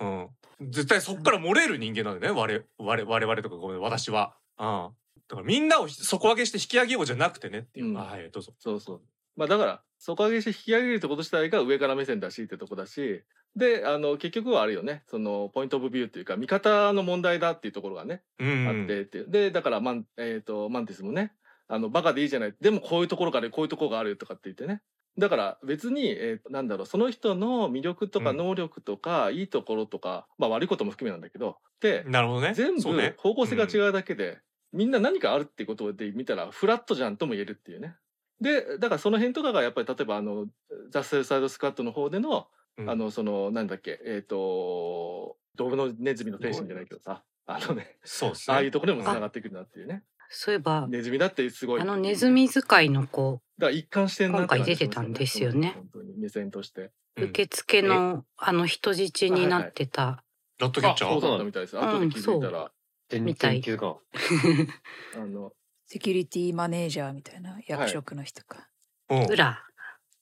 うん、絶対そっから漏れる人間なんでね。我我我々とかごめん私は、うん、だからみんなを底上げして引き上げようじゃなくてねっていう、うん。あはいどうぞ。そうそう。まあだから、底上げして引き上げるってこと自体が上から目線だしってとこだし、で、あの、結局はあるよね。その、ポイントオブビューっていうか、見方の問題だっていうところがね、うん。あってっていう。で、だから、マン、えっ、と、マンティスもね、あの、バカでいいじゃない。でもこういうところからこういうところがあるとかって言ってね。だから別に、えーなんだろう、その人の魅力とかうん。能力とか、いいところとか、まあ悪いことも含めなんだけど、で、なるほどね。全部方向性が違うだけで、みんな何かあるってことで見たらフラットじゃんとも言えるっていうね。で、だからその辺とかがやっぱり例えばあの、ザ・スーサイド・スカットの方での、うん。あの、その、なんだっけ、えっ、と、道具のネズミの天使じゃないけどさ、あのね、そうね。ああいうところにも繋がってくるなっていうね。そういえば、ネズミだってすごい。あのネズミ使いの子、だから一貫してんな今回出てたんですよね本当に目線として。うん受付のあの人質になってた、ラットキャッチャー？そうだったみたいです。後で気づいたら、全みたい。[laughs] あの、セキュリティマネージャーみたいな役職の人か。うん裏。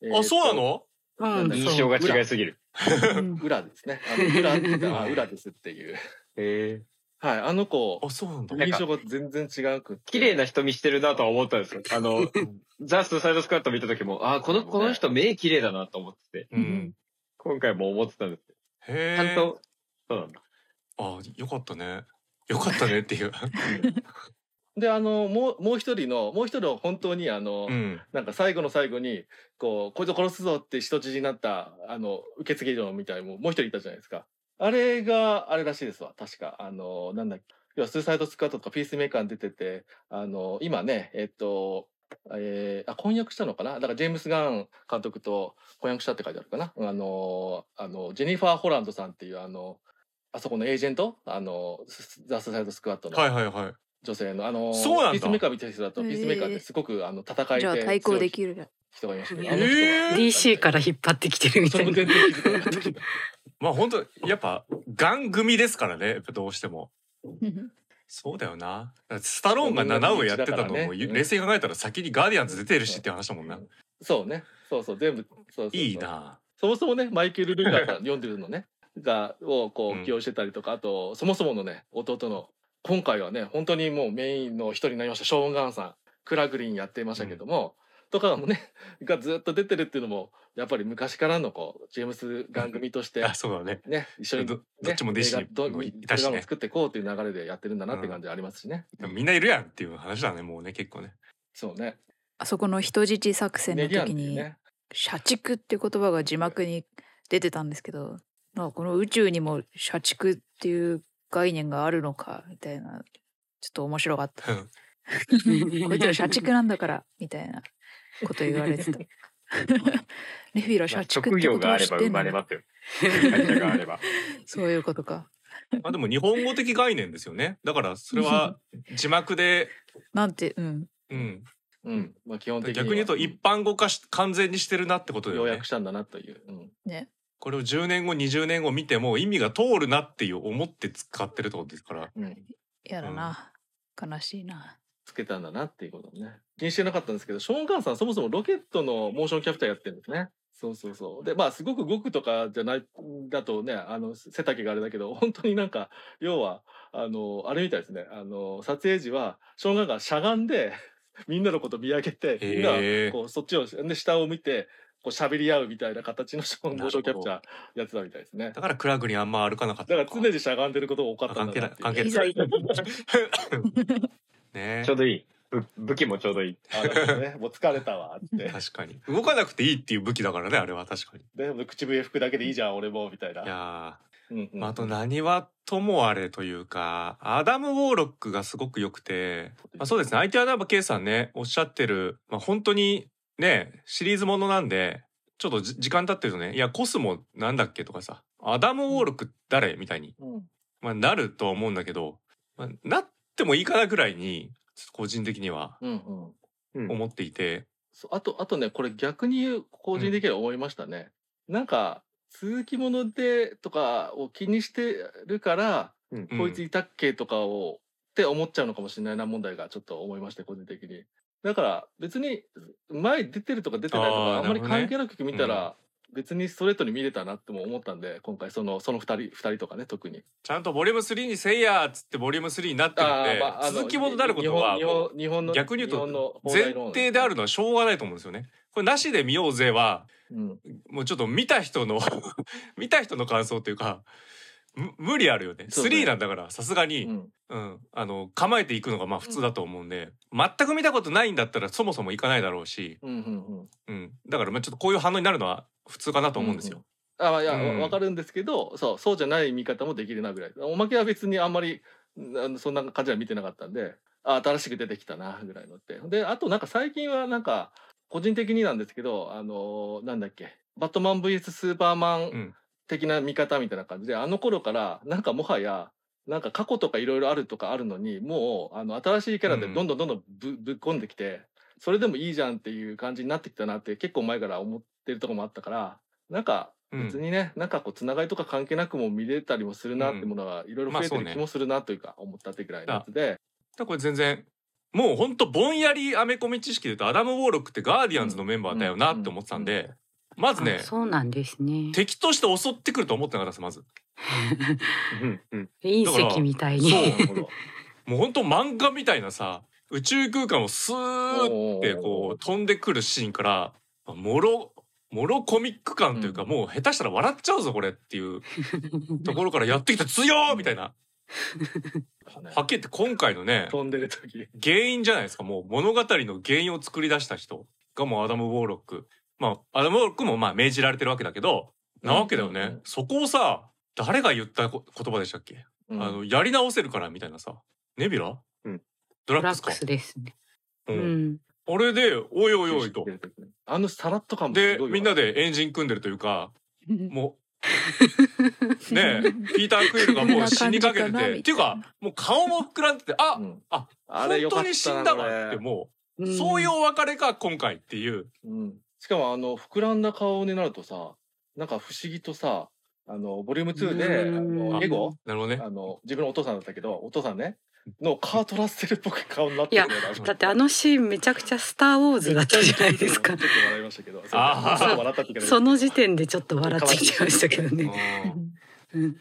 えーとあそうなの？うん、印象が違いすぎる。うん [laughs] 裏ですね。あの裏って言ったらあ裏ですっていう。へえ。はい、あの子、あそうなんだ。印象が全然違うくって。綺麗な瞳してるなとは思ったんですよ。あの、ザ・スーサイド・スクワット見た時も、あーこの、この人目綺麗だなと思ってて、うん。今回も思ってたんですけへちゃんと、そうなんだ。あよかったね。よかったねっていう。[laughs] で、あの、もう、もう一人の、もう一人の本当にあの、うん。なんか最後の最後に、こう、こいつを殺すぞって人質になった、あの、受付嬢みたいなももう一人いたじゃないですか。あれが、あれらしいですわ。確か。あの、なんだっけ。要は、スーサイドスクワットとかピースメーカーに出てて、あの、今ね、えっと、えー、あ、婚約したのかなだから、ジェームス・ガン監督と婚約したって書いてあるかなあの、あの、ジェニファー・ホランドさんっていう、あの、あそこのエージェント？あの、スザ・スーサイドスクワットの。はいはいはい女性のあのそうなんだピースメーカー見てる人だとピースメーカーってすごくあの戦いじゃあで対抗でるきる。人がいましたけど、えあの人ーが DC から引っ張ってきてるみたいな。まあ本当やっぱガン組ですからねやっぱどうしても。そうだよな。スタローンが7上やってたのも、ね冷静に考えたら先にガーディアンズ出てるしって話だもんな、そうね。そうそう。全部そういいな。そもそもねマイケル・ルガーさん読んでるのね。がをこうんう起用してたりとか、あとそもそものね弟の今回はね本当にもうメインの一人になりましたショーン・ガンさん。クラグリンやってましたけども、とかもね [laughs] がずっと出てるっていうのもやっぱり昔からのこうジェームス・ガン組としてあそうだねね、一緒に、どね、どっちも弟子もいたしね作っていこうという流れでやってるんだなって感じありますしね。みんないるやんっていう話だねもうね結構ねそうね。あそこの人質作戦の時に、ていうね。社畜って言葉が字幕に出てたんですけど、なんかこの宇宙にも社畜っていう概念があるのかみたいな、ちょっと面白かった。[laughs] こいつら社畜なんだからみたいなこと言われてた。[laughs] レフィラ社畜って職業があれば生まれますよ。会社があれば。そういうことか。まあでも日本語的概念ですよねだからそれは [laughs] 字幕でなんて、うん。うんうん。まあ基本的には逆に言うと一般語化し完全にしてるなってことだよね要約したんだなという。うん。ね。これを10年後20年後見ても意味が通るなっていう思って使ってるってことですからうん。やだな。悲しいな。つけたんだなっていうことをね。気にしてなかったんですけど、ショーン・ガンさんそもそもロケットのモーションキャプチャーやってるんですね。そうそうそう。で、まあ、すごく動くとかじゃない、だとね、あの、背丈があれだけど、本当になんか、要は、あの、あれみたいですね。あの、撮影時は、ショーン・ガンがしゃがんで、みんなのこと見上げて、みんなこう、そっちを、で、下を見て、こう喋り合うみたいな形のショーンモーションキャプチャーやってたみたいですね。だからクラグにあんま歩かなかっただのから常にしゃがんでることが多かったんだなっていう関係ない膝痛い。[laughs] ね。ちょうどいい。ぶ武器もちょうどいい。あのね、[laughs] もう疲れたわって。確かに。動かなくていいっていう武器だからねあれは。確かに。で、口笛吹くだけでいいじゃん、俺も、みたいな。いやうんうん。ー、まあ、あと何はともあれというかアダム・ウォーロックがすごく良くて、まあ、そうですね。相手はナバケイさんねおっしゃってる、まあ、本当にねシリーズものなんでちょっとじ時間経ってるとねいやコスモなんだっけとかさアダム・ウォーロック誰？みたいに、うん。まあ、なるとは思うんだけど、まあ、なってもいいかなぐらいにちょっと個人的にはうんうん。うん。思っていて、そうあと、あとね、これ逆に個人的には思いましたね。なんか、続きものでとかを気にしてるから、うん。こいついたっけとかを、って思っちゃうのかもしれないな問題がちょっと思いまして、個人的に。だから別に前出てるとか出てないとあーかあんまりなるほどね。関係なく見たら別にストレートに見れたなっても思ったんで今回そのその二人二人とかね特にちゃんとボリューム3にせいやーっつってボリューム3になってるんで、ーまあ続きものであることは日本の逆に言うと前提であるのはしょうがないと思うんですよね。これなしで見ようぜはうんもうちょっと見た人の [laughs] 見た人の感想というかむ無理あるよね。そうね。3なんだからさすがに、うん。うん、あの構えていくのがまあ普通だと思うんで、全く見たことないんだったらそもそもいかないだろうし、うんうんうん。うん、だからまあちょっとこういう反応になるのは普通かなと思うんですよ。あまあいや、うん。わかるんですけどそうそうじゃない見方もできるなぐらい。おまけは別にあんまりあのそんな感じは見てなかったんであ新しく出てきたなぐらいのって。であとなんか最近はなんか個人的になんですけどあのなんだっけ。バットマン VS スーパーマンうん的な見方みたいな感じ。で、あの頃からなんかもはやなんか過去とかいろいろあるとかあるのにもうあの新しいキャラでどんどんどんどんぶ,、ぶっ込んできてそれでもいいじゃんっていう感じになってきたなって結構前から思ってるとこもあったからなんかうん。別にね、なんかこうつながりとか関係なくも見れたりもするなってものがいろいろ増えてる気もするなというか思ったってぐらいのやつで、だこれ全然もうほんとぼんやりアメコミ知識で言うとアダム・ウォーロックってガーディアンズのメンバーだよなって思ってたんで、まずねあそうなんですね。敵として襲ってくると思ってなかったですまず。うんうん隕石みたいに。[laughs] もうほんと漫画みたいなさ宇宙空間をスーってこう飛んでくるシーンからもろもろコミック感というか、うん。もう下手したら笑っちゃうぞこれっていう [laughs] ところからやってきた強ーみたいな。[laughs] はっきり言って今回のね飛んでる時。原因じゃないですか。もう物語の原因を作り出した人がもうアダム・ウォーロックまあアダム・ウォーロックもまあ命じられてるわけだけどなわけだよね、うん。うんうんそこをさ誰が言ったこ言葉でしたっけ、うん。あのやり直せるからみたいなさ。ネビラ、うん。ドラッグスか？ブラックスですね。ううん。ん。あれでおいおいおいと。あのさらっと感もすでみんなでエンジン組んでるというかもう [laughs] ねえピーター・クイルがもう死にかけてて [laughs] っていうかもう顔も膨らんでてあ、うん。あ本当に死んだわってこもう、うん。そういうお別れか今回っていう。うん、しかもあの膨らんだ顔になるとさなんか不思議とさあのボリューム2であうん。のエゴなるほどね。あの自分のお父さんだったけどお父さんねのカートラッセルっぽく顔になっていやだってあのシーンめちゃくちゃスター・ウォーズだったじゃないですかちょっ。と笑いましたけどあー。そう笑ったって言うけどその時点でちょっと笑っちゃいましたけどね。うん。うん。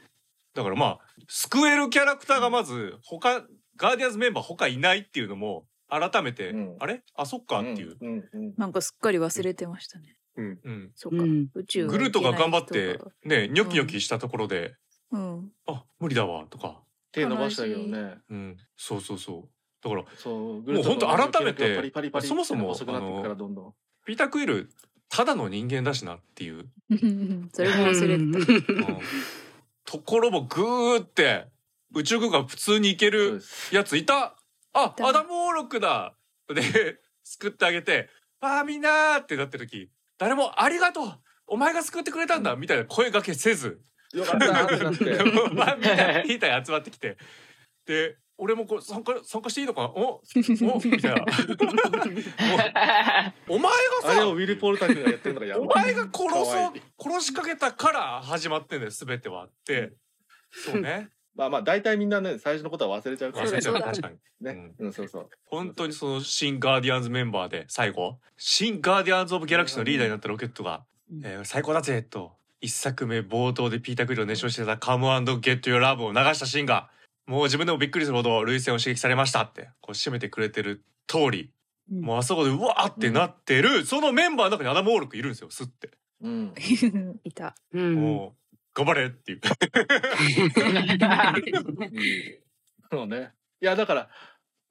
だからまあ救えるキャラクターがまず他ガーディアンズメンバー他いないっていうのも改めて、うん。あれ？あそっかっていう、うんうん。うんなんかすっかり忘れてましたね。うん。そうか。うん。宇宙グルートが頑張ってねニョキニョキしたところで、うん。あ無理だわとか、手伸ばしたけどね。うん、そうそうそう。だからそうもうほんと改めてパリパリパリそもそも細くなっていくからどんどん。ピーター・クイルただの人間だしなっていう、[laughs] それも忘れてた。うん。ところもグーって宇宙空間普通に行けるやついたあいたアダム・ウォーロックだ。で [laughs] 救ってあげて「あーみんな!」ってなってる時誰も「ありがとう。お前が救ってくれたんだ」みたいな声掛けせず。よかったってなって。まあみんなピーターに集まってきて。で俺もこれ参加参加していいのかな？おおみたいな。[laughs] お前がさあれをウィル・ポルタ君がやってるのがやばいお前が殺そういい。殺しかけたから始まってんだよ全ては。って。そうねまあまあ大体みんなね最初のことは忘れちゃうから。忘れちゃう確かにね。うん。そうそう。本当にその新ガーディアンズメンバーで最後。新ガーディアンズ・オブ・ギャラクシーのリーダーになったロケットがうん「えー最高だぜ!」と一作目冒頭でピーター・クリルを熱唱してた「カムゲット・ヨー・ラブ」を流したシーンがもう自分でもびっくりするほど涙腺を刺激されましたってこう締めてくれてる通り。うん。もうあそこでうわーってなってる、そのメンバーの中にアダム・オールクいるんですよすって、うん。いた。うん。もう頑張れっていう。そうね。いやだから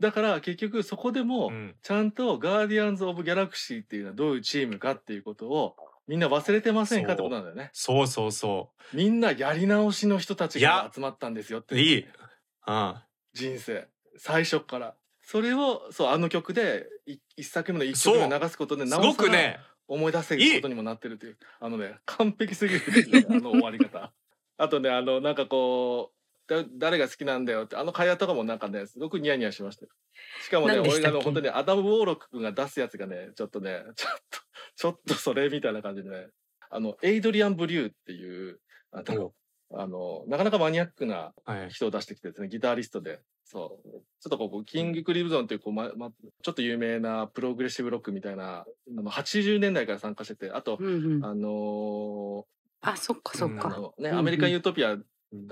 だから結局そこでも、うん。ちゃんとガーディアンズ・オブ・ギャラクシーっていうのはどういうチームかっていうことをみんな忘れてませんかってことなんだよね。そうそうそみんなやり直しの人たちが集まったんですよってう。いい。うん。人生。最初から。それをそうあの曲でい一作目の一曲目を流すことですなごくね思い出せることにもなってるっていうあのね完璧すぎるね [laughs] あの終わり方。あとねあのなんかこうだ誰が好きなんだよってあの会話とかもなんかねすごくニヤニヤしましたよ。しかもね俺何でしたっけ？あの本当にアダム・ウォーロック君が出すやつがねちょっとねちょっとちょっとそれみたいな感じでねあのエイドリアン・ブリューっていうあのあのなかなかマニアックなはい。人を出してきてですねギタリストでそう。ちょっとこうキング・クリムゾンというこう、まま、ちょっと有名なプログレッシブロックみたいなあの80年代から参加しててあと、うんうん。あのあ、そっかそっか。のね、うんうん。アメリカン・ユートピアあ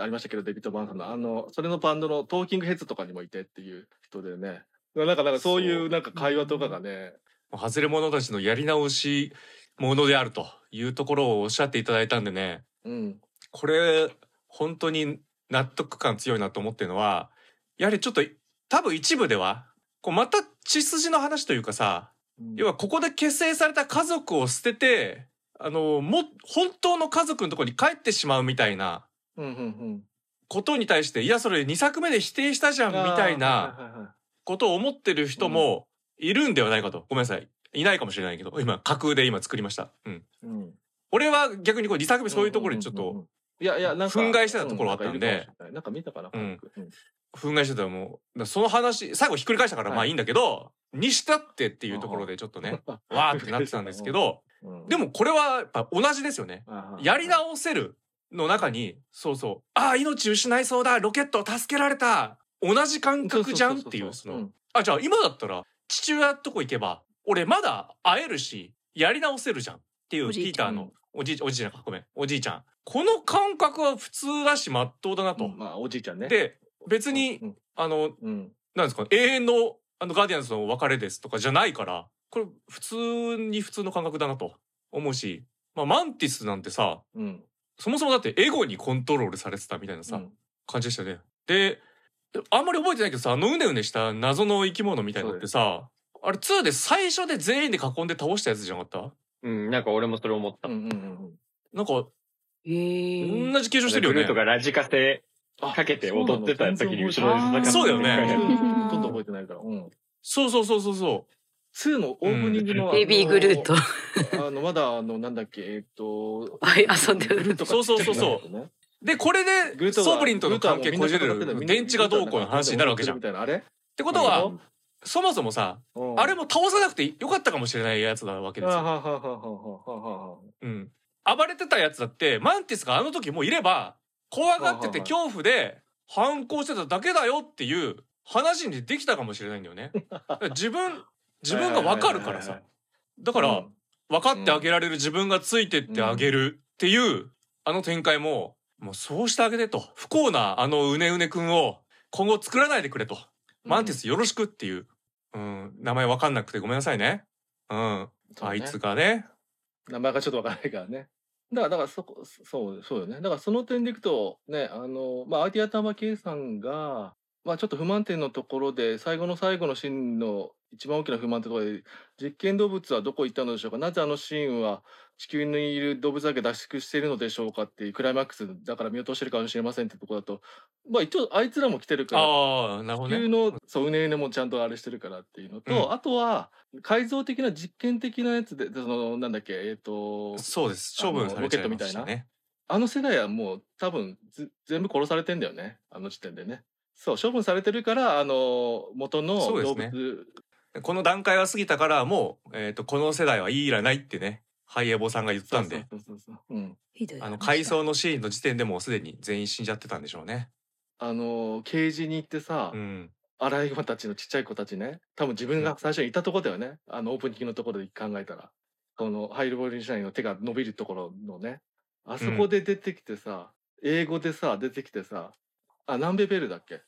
りましたけど、デビッド・バーンさんの。あのそれのバンドのトーキングヘッズとかにもいてっていう人でね。なんかなんかそういうなんか会話とかがね外れ者たちのやり直しものであるというところをおっしゃっていただいたんでね。うん。これ本当に納得感強いなと思ってるのはやはりちょっと多分一部ではこうまた血筋の話というかさ要はここで結成された家族を捨ててあのも本当の家族のところに帰ってしまうみたいなうんうんうん。ことに対していやそれ2作目で否定したじゃんみたいなことを思ってる人もいるんではないかと。ごめんなさい。いないかもしれないけど今架空で今作りました。うん。うん。俺は逆にこう2作目そういうところにちょっとうんうんうんうんいやいやなんか憤慨してたところあったんで。うなんか見たかな、うん。うん憤慨してたらもうその話最後ひっくり返したからはい。まあいいんだけど、にしたってっていうところでちょっとねわーってなってたんですけ、どうん。でもこれはやっぱ同じですよね。やり直せるの中にそうそうああ命失いそうだロケット助けられた同じ感覚じゃんっていうそのあじゃあ今だったら父親とこ行けば俺まだ会えるしやり直せるじゃんっていうピーターのおじいおじいちゃんかごめんおじいちゃん。この感覚は普通だしまっとうだなと。うん。まあおじいちゃんね。で別にうんあのうん。なんですか永遠のあのガーディアンズの別れですとかじゃないからこれ普通に普通の感覚だなと思うし、まあ、マンティスなんてさうん。そもそもだってエゴにコントロールされてたみたいなさ、うん。感じでしたよね。であんまり覚えてないけどさあのうねうねした謎の生き物みたいなのってさあれ2で最初で全員で囲んで倒したやつじゃなかった？うん、なんか俺もそれ思った。うんうんうんなんかえー。同じ形状してるよね。グルート。がラジカセあかけて踊ってた時に後ろであー戦ってそうだよね。ほとんど覚えてないから。うん。そうそうそうそうそう。2のオープニングの、ベイビーグルート。[laughs] あのまだあのなんだっけ？えっとはい遊んでるそうそうそうそう。でこれでソーブリンとの関係こじれる。電池がどうこうの話になるわけじゃん。っみたいな。あれ？てことはそもそもさうん。あれも倒さなくてよかったかもしれないやつなわけですよ。あはははははは。うん。暴れてたやつだってマンティスがあの時もういれば怖がってて恐怖で反抗してただけだよっていう話にできたかもしれないんだよね。[laughs] 自分自分が分かるからさ。だかだら分かってあげられる自分がついてってあげるっていうあの展開ももうそうしてあげてと不幸なあのうねうねくんを今後作らないでくれとマンティスよろしくっていう、うん、名前分かんなくてごめんなさいね。うん、あいつがね。名前がちょっとわからないからね。だから、だからそこ、そう、そうよね。だからその点でいくと、ね、あの、まあ、アーティアタマケイさんが、まあ、ちょっと不満点のところで、最後の最後のシーンの一番大きな不満ってところで、実験動物はどこ行ったのでしょうかなぜあのシーンは地球にいる動物だけ脱出しているのでしょうかっていうクライマックスだから見落としてるかもしれませんってところだと、まあ一応あいつらも来てるから、ああなるほどね。地球のそううねうねもちゃんとあれしてるからっていうのと、うん。あとは改造的な実験的なやつでそのなんだっけえっ、とそうです。処分されちゃいましたあのロケットみたいね。あの世代はもう多分ず全部殺されてんだよね。あの時点でねそう処分されてるからあの元の動そうですね。物。この段階は過ぎたからもう、えー、とこの世代はいいらないってねハイエボさんが言ったんで。そうそうそうそううん。ひどい話だあの回想のシーンの時点でもうすでに全員死んじゃってたんでしょうね。あのケージに行ってさ、うん、アライグマたちのちっちゃい子たちね多分自分が最初にいたとこだよね。あのオープニングのところで考えたら。このハイルボリンシャインの手が伸びるところのね。あそこで出てきてさ、英語でさ出てきてさあ南米ベルだっけ？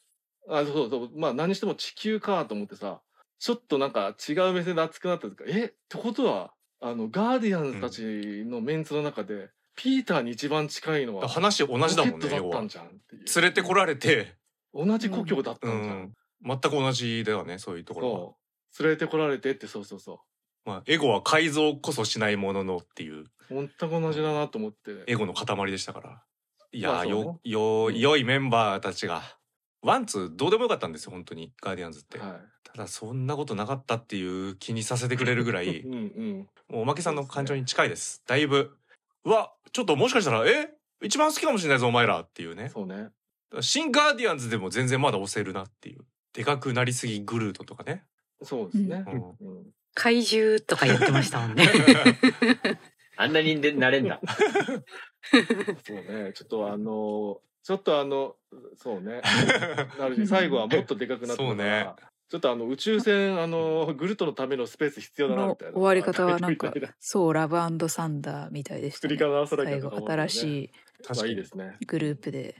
あそうそう。まあ何にしても地球かと思ってさちょっとなんか違う目線で熱くなったんですかえ？ってことはあのガーディアンズたちのメンツの中で、ピーターに一番近いのは話同じだもんねロケットだったんじゃんっていう。連れてこられて、同じ故郷だったうんじゃん、ん、全く同じだよねそういうところは。そう。連れてこられてってそうそうそまあ、エゴは改造こそしないもののっていう。う全く同じだなと思って。エゴの塊でしたから。いやー、まあよようん。良いメンバーたちがワンツーどうでもよかったんですよ本当にガーディアンズって。はただそんなことなかったっていう気にさせてくれるぐらい、い [laughs] うんうんもうおまけさんの感情に近いです。だいぶうわちょっともしかしたらえ一番好きかもしれないぞお前らっていうね。そうね新ガーディアンズでも全然まだ押せるなっていう。でかくなりすぎグルートとかね。そうですね、ううんん怪獣とか言ってましたもんね。[laughs] あんなにでなれんだ。[laughs] そうねちょっとあのちょっとあのそうね。[laughs] なるし最後はもっとでかくなったからそうね。ちょっとあの宇宙船あのグルトのためのスペース必要だなみのたいな。終わり方はなんか [laughs] そうラブサンダーみたいでした、ね、最後新しまあ確かに。いいですね。いグループで。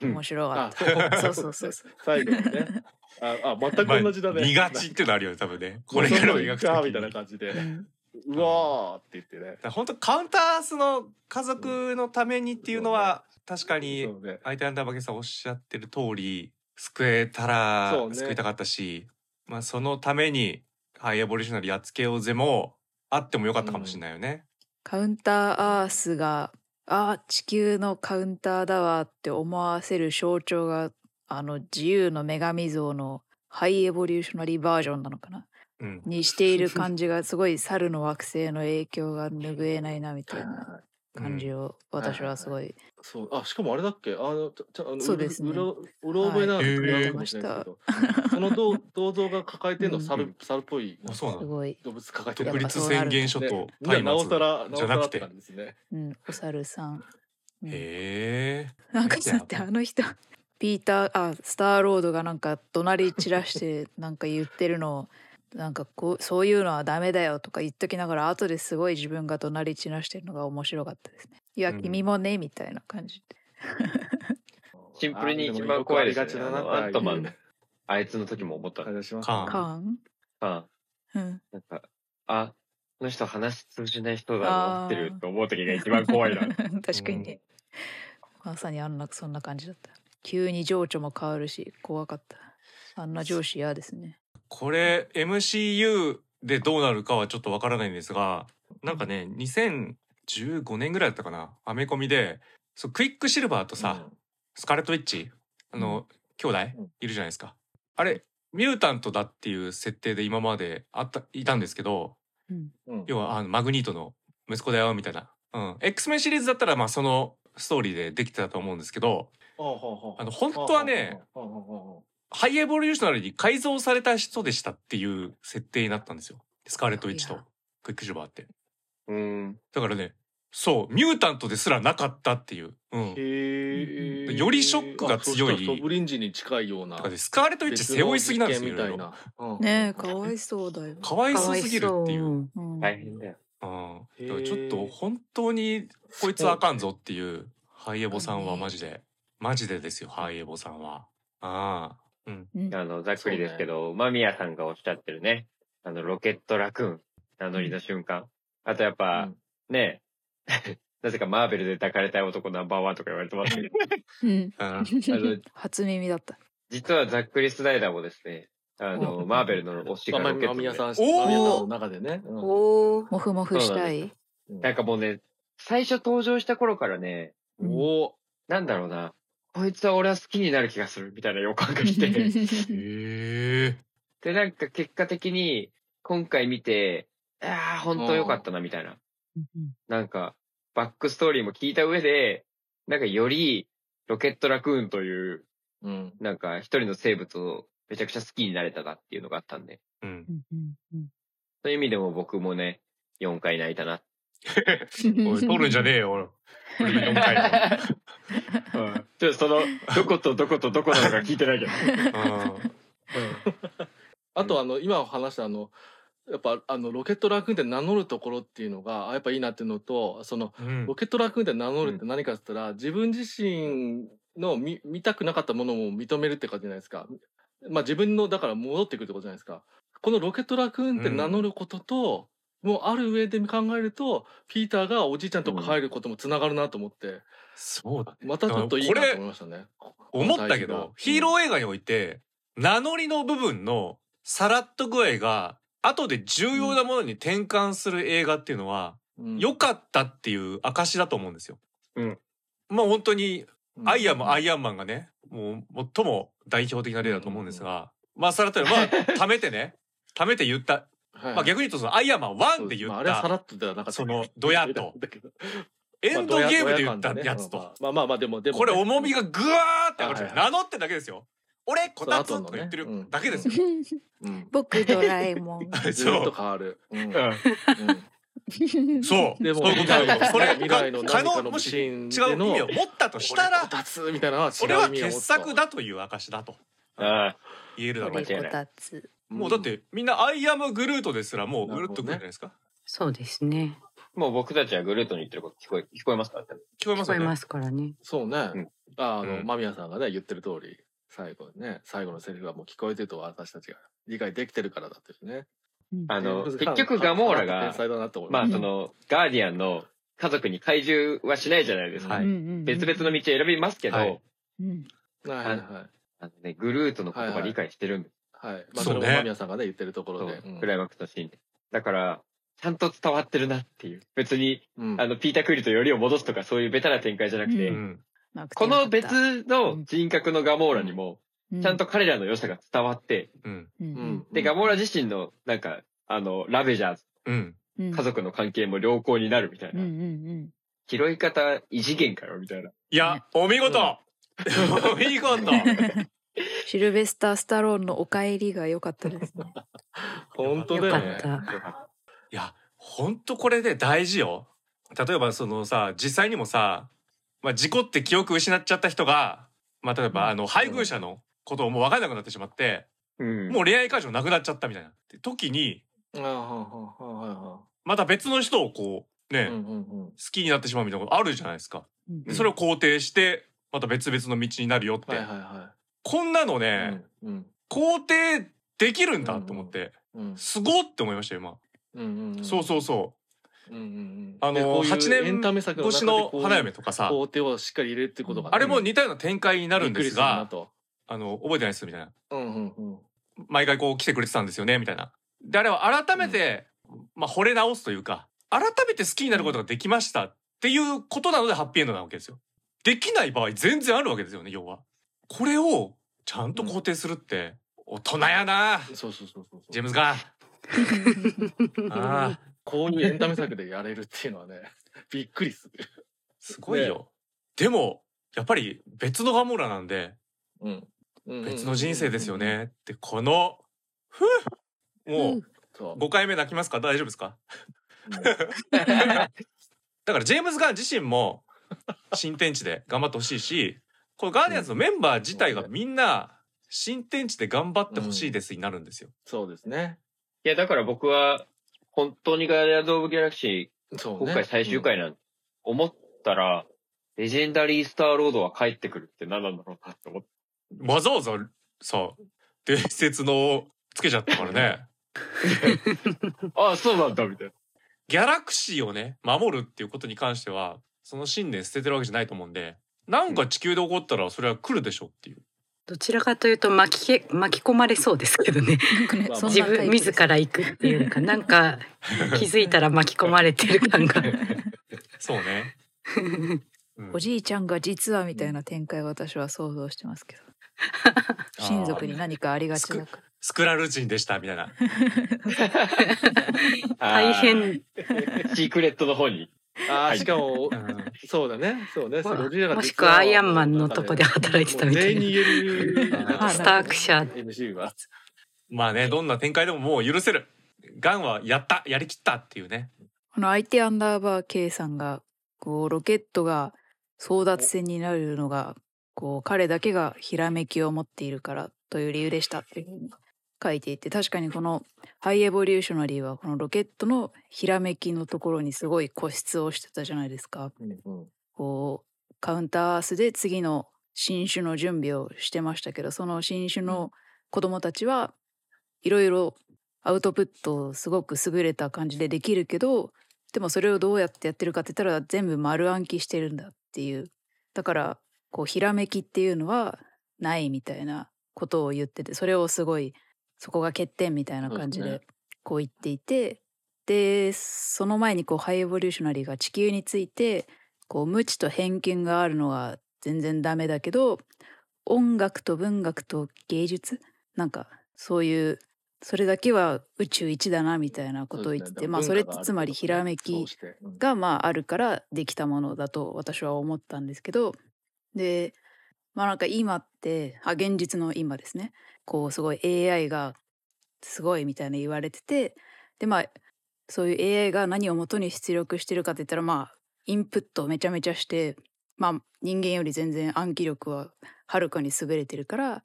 うん。面白かっあた、[laughs] そうそうそうそう。最後にね。ああ全く同じだね、まあ、見がちっていうのあるよね多分ね。ここれれかからら描くときみたいな感じで、うんうわーって言ってね本当カウンタースの家族のためにっていうのは確かに相手アンダーバケさんおっしゃってる通り救えたら救いたかったし、まあそのためにハイエボリューショナリーやっつけようぜもあってもよかったかもしれないよね。カウンターアースがあ地球のカウンターだわって思わせる象徴があの自由の女神像のハイエボリューショナリーバージョンなのかなうん。にしている感じがすごい猿の惑星の影響が拭えないなみたいな感じを私はすごいそう。あしかもあれだっけ？あのちょちょあのそうですね。うろうろ覚えなのかもしれないけど。その銅銅像が抱えてるの？猿、うん。猿っぽい。あそうなの。すごい、動物抱えてる。独立宣言書とね。松なおさらじゃなくて。うん、お猿さん、うん。へえ。なんかだってあの人ピーターあスターロードがなんか怒鳴り散らしてなんか言ってるのをなんかこうそういうのはダメだよとか言っときながら後ですごい自分が怒鳴り散らしてるのが面白かったですね。いやうん君もねみたいな感じで。シンプルに一番怖いですね。ありがちだなのアントマンああいつの時も思った。感じしますカーンカーンあうん、なんか、あ、この人話通じない人だなってると思う時が一番怖いな。[laughs] 確かにね。まさにあんなそんな感じだった。急に情緒も変わるし怖かった。あんな上司嫌ですね。これ MCU でどうなるかはちょっとわからないんですがなんかね2015年ぐらいだったかなアメコミでそうクイックシルバーとさ、スカーレット・ウィッチあの、兄弟うん。いるじゃないですか。あれミュータントだっていう設定で今まであったいたんですけどうん、うん。要はあのマグニートの息子だよみたいな、うん、X メンシリーズだったらまあそのストーリーでできてたと思うんですけどあの本当はねハイエボリューショナルに改造された人でしたっていう設定になったんですよ。スカーレット・ウィッチと。クイックシルバー。ってうん。だからねそうミュータントですらなかったっていう、うん、へえよりショックが強いソブリンジに近いようなだからねスカーレット・ウィッチ背負いすぎなんですよいろいろ。ねえかわいそうだよ。かわいそうすぎるっていう。う。ん。うん。大変だよ。だへーからちょっと本当にこいつあかんぞっていうハイエボさんはマジで。マジでですよハイエボさんは。ああうん。うん。あの、ざっくりですけど、間宮さんがおっしゃってるね。あの、ロケットラクーン、名乗りの瞬間。あとやっぱ、ね [laughs] なぜかマーベルで抱かれたい男ナンバーワンとか言われてますけど、うん、あ [laughs] あの、初耳だった。実はザックリス・ライダーもですね、あの、マーベルの推しがまあロケットで、間宮さん間宮さんの中でね。うん。おお。モフモフしたい。なんかもうね、最初登場した頃からね、おおなんだろうな、こいつは俺は好きになる気がするみたいな予感がして、[laughs] へえで、なんか結果的に今回見て、ああ、本当良かったなみたいな。なんか、バックストーリーも聞いた上で、なんかよりロケットラクーンといううん。なんか一人の生物をめちゃくちゃ好きになれたかっていうのがあったんで、うん。そういう意味でも僕もね、4回泣いたな。[laughs] おい、取るんじゃねえよ、俺。俺4回だうんちその、どことどことどこなのか聞いてないけど。あとあの今話したあのやっぱあのロケットラクーンって名乗るところっていうのがあやっぱいいなっていうのとそのうん。うんロケットラクーンって名乗るって何かって言ったら、自分自身の見見たくなかったものも認めるって感じじゃないですか。まあ自分のだから戻ってくるってことじゃないですか。このロケットラクーンって名乗ることと、もうある上で考えるとピーターがおじいちゃんと帰ることもつながるなと思って、そうだね。またちょっといいなと思いましたね。思ったけど、ヒーローー映画において、名乗りの部分のさらっと具合が、後で重要なものに転換する映画っていうのは、良かったっていう証だと思うんですよ。うん。まあ本当に、アイアンもアイイアンマンがね、もう最も代表的な例だと思うんですが、まあさらっとまあ、貯めてね、貯めて言った。はい、まあ逆に言うとそのアイアンマン1で言まあ、っあれはさらた、っとではなかった。そのドヤっと。だけどエンドゲームで言ったまあやつと、まあまあまあでもでもね、これ重みがぐわーって上がるはいはい。名乗ってるだけですよ。俺、こたつとか言ってるうんだけですよ。うん、僕ドラえもん。[laughs] ずっと変わる。うん。うん。そう。でもそういうことだよそれ未来の可能、何かのもしシーン違うでの意味を持ったとしたらこ、たつみたいなのは違うそれは傑意味を持つと。作だという証だと。あ言えるだろう。間違いないこたつ。もうだってみんなアイアムグルートですらもうぐるっとくるんじゃないですか？そうですね。もう僕たちはグルートに言ってること聞こえ、聞こえますか聞こえますよね聞こえま。すからね。そうね。うんああの、うん間宮さんがね、言ってる通り、最後ね、最後のセリフがもう聞こえてると私たちが理解できてるからだというね。あの、結局ガモーラ天が、才だなと思いまあその、ガーディアンの家族に怪獣はしないじゃないですか。はい別々の道を選びますけど、はいうんはいはいはい。あのね、グルートの言葉理解してるんですはい。まあ、そうねそれも間宮さんがね、言ってるところで。うんクライマックスのシーンで。だから、ちゃんと伝わってるなっていう。別に、うんあの、ピーター・クイルとよりを戻すとかそういうベタな展開じゃなくて、ううん。この別の人格のガモーラにも、ちゃんと彼らの良さが伝わって、うん。うんうんで、ガモーラ自身の、なんか、あの、ラベジャーズ、うん。うん家族の関係も良好になるみたいうんうな。ん拾い方異次元かよ、みたいな。いや、お見事 [laughs] お見事うん [laughs] [laughs] シルベスター・スタローンのお帰りが良かったですね。[laughs] 本当だよね。いや、ほんとこれで大事よ。例えばそのさ、実際にもさ、まあ、事故って記憶失っちゃった人が、まあ、例えばあの配偶者のことをもう分かんなくなってしまって、うん。もう恋愛感情なくなっちゃったみたいな時に、ああ、はあ、はあ、はまた別の人をこう、あ、ね。好きになってしまうみたいなことあるじゃないですか。うんでそれを肯定して、また別々の道になるよって。はいはいはこんなのい。ね、うん肯定できるんだと思って、うんすごって思いましたよ、今。うんうん。そうそうそう。うんうんうん。あのういう8年越しの花嫁ととかさ、工程をしっかり入れるってことがね、あれも似たような展開になるんですが、と。あの、覚えてないですみたいな。うんうんうん。毎回こう来てくれてたんですよね、みたいな。で、あれは改めて、まあ、惚れ直すというか、改めて好きになることができましたっていうことなのでハッピーエンドなわけですよ。できない場合全然あるわけですよね、要は。これをちゃんと肯定するって、大人やなそうそうそうそう。ジェームズガン。ああ、こういうエンタメ作でやれるっていうのはね、[laughs] びっくりする。すごいよ。でも、やっぱり別のガモーラなんで、うん。別の人生ですよ。ねって、この、ふうもう。5回目泣きますか？大丈夫ですか？[laughs] だからジェームズ・ガン自身も新天地で頑張ってほしいしこのガーディアンズのメンバー自体がみんな新天地で頑張ってほしいですになるんですよ。そうですね。いや、だから僕は、本当にガーディアンズ・オブ・ギャラクシー、そうね。今回最終回なんて思ったら、レジェンダリー・スター・ロードは帰ってくるって何なんだろうなって思って。わざわざさ伝説のつけちゃったからねああ、そうなんだ、みたいな。ギャラクシーをね守るっていうことに関してはその信念捨ててるわけじゃないと思うんでなんか地球で起こったらそれは来るでしょっていう。どちらかというと巻きけ巻き込まれそうですけどね。[laughs] ね自分自ら行くっていうか、なんか [laughs] 気づいたら巻き込まれてる感が。そうね。[laughs] うんおじいちゃんが実はみたいな展開を私は想像してますけど親族に何かありがちだからスクラル人でしたみたいな。大変。シークレットの方に。ああ、はいしかも、うんそうだね。そうね。そうゴジラがもしくはアイアンマンのとこで働いてたみたいなもう全員に言える。あ [laughs] スターク社 MC [laughs] は。まあねどんな展開でももう許せるガンはやったやりきったっていうねこの相手アンダーバー K さんがこうロケットが争奪戦になるのがこう彼だけがひらめきを持っているからという理由でしたっていうふうに書いていて確かにこのハイエボリューショナリーはこのロケットのひらめきのところにすごい固執をしてたじゃないですか。うんうん。こうカウンターアースで次の新種の準備をしてましたけどその新種の子供たちはいろいろアウトプットをすごく優れた感じでできるけどでもそれをどうやってやってるかって言ったら全部丸暗記してるんだっていう。だからこうひらめきっていうのはないみたいなことを言っててそれをすごいそこが欠点みたいな感じでこう言っていてでその前にこうハイエボリューショナリーが地球についてこう無知と偏見があるのは全然ダメだけど音楽と文学と芸術なんかそういうそれだけは宇宙一だなみたいなことを言ってて、まあそれってつまりひらめきがまああるからできたものだと私は思ったんですけどでまあなんか今ってあ現実の今ですねこうすごい AI がすごいみたいな言われててでまあそういう AI が何を元に出力してるかって言ったらまあインプットをめちゃめちゃしてまあ人間より全然暗記力ははるかに優れてるから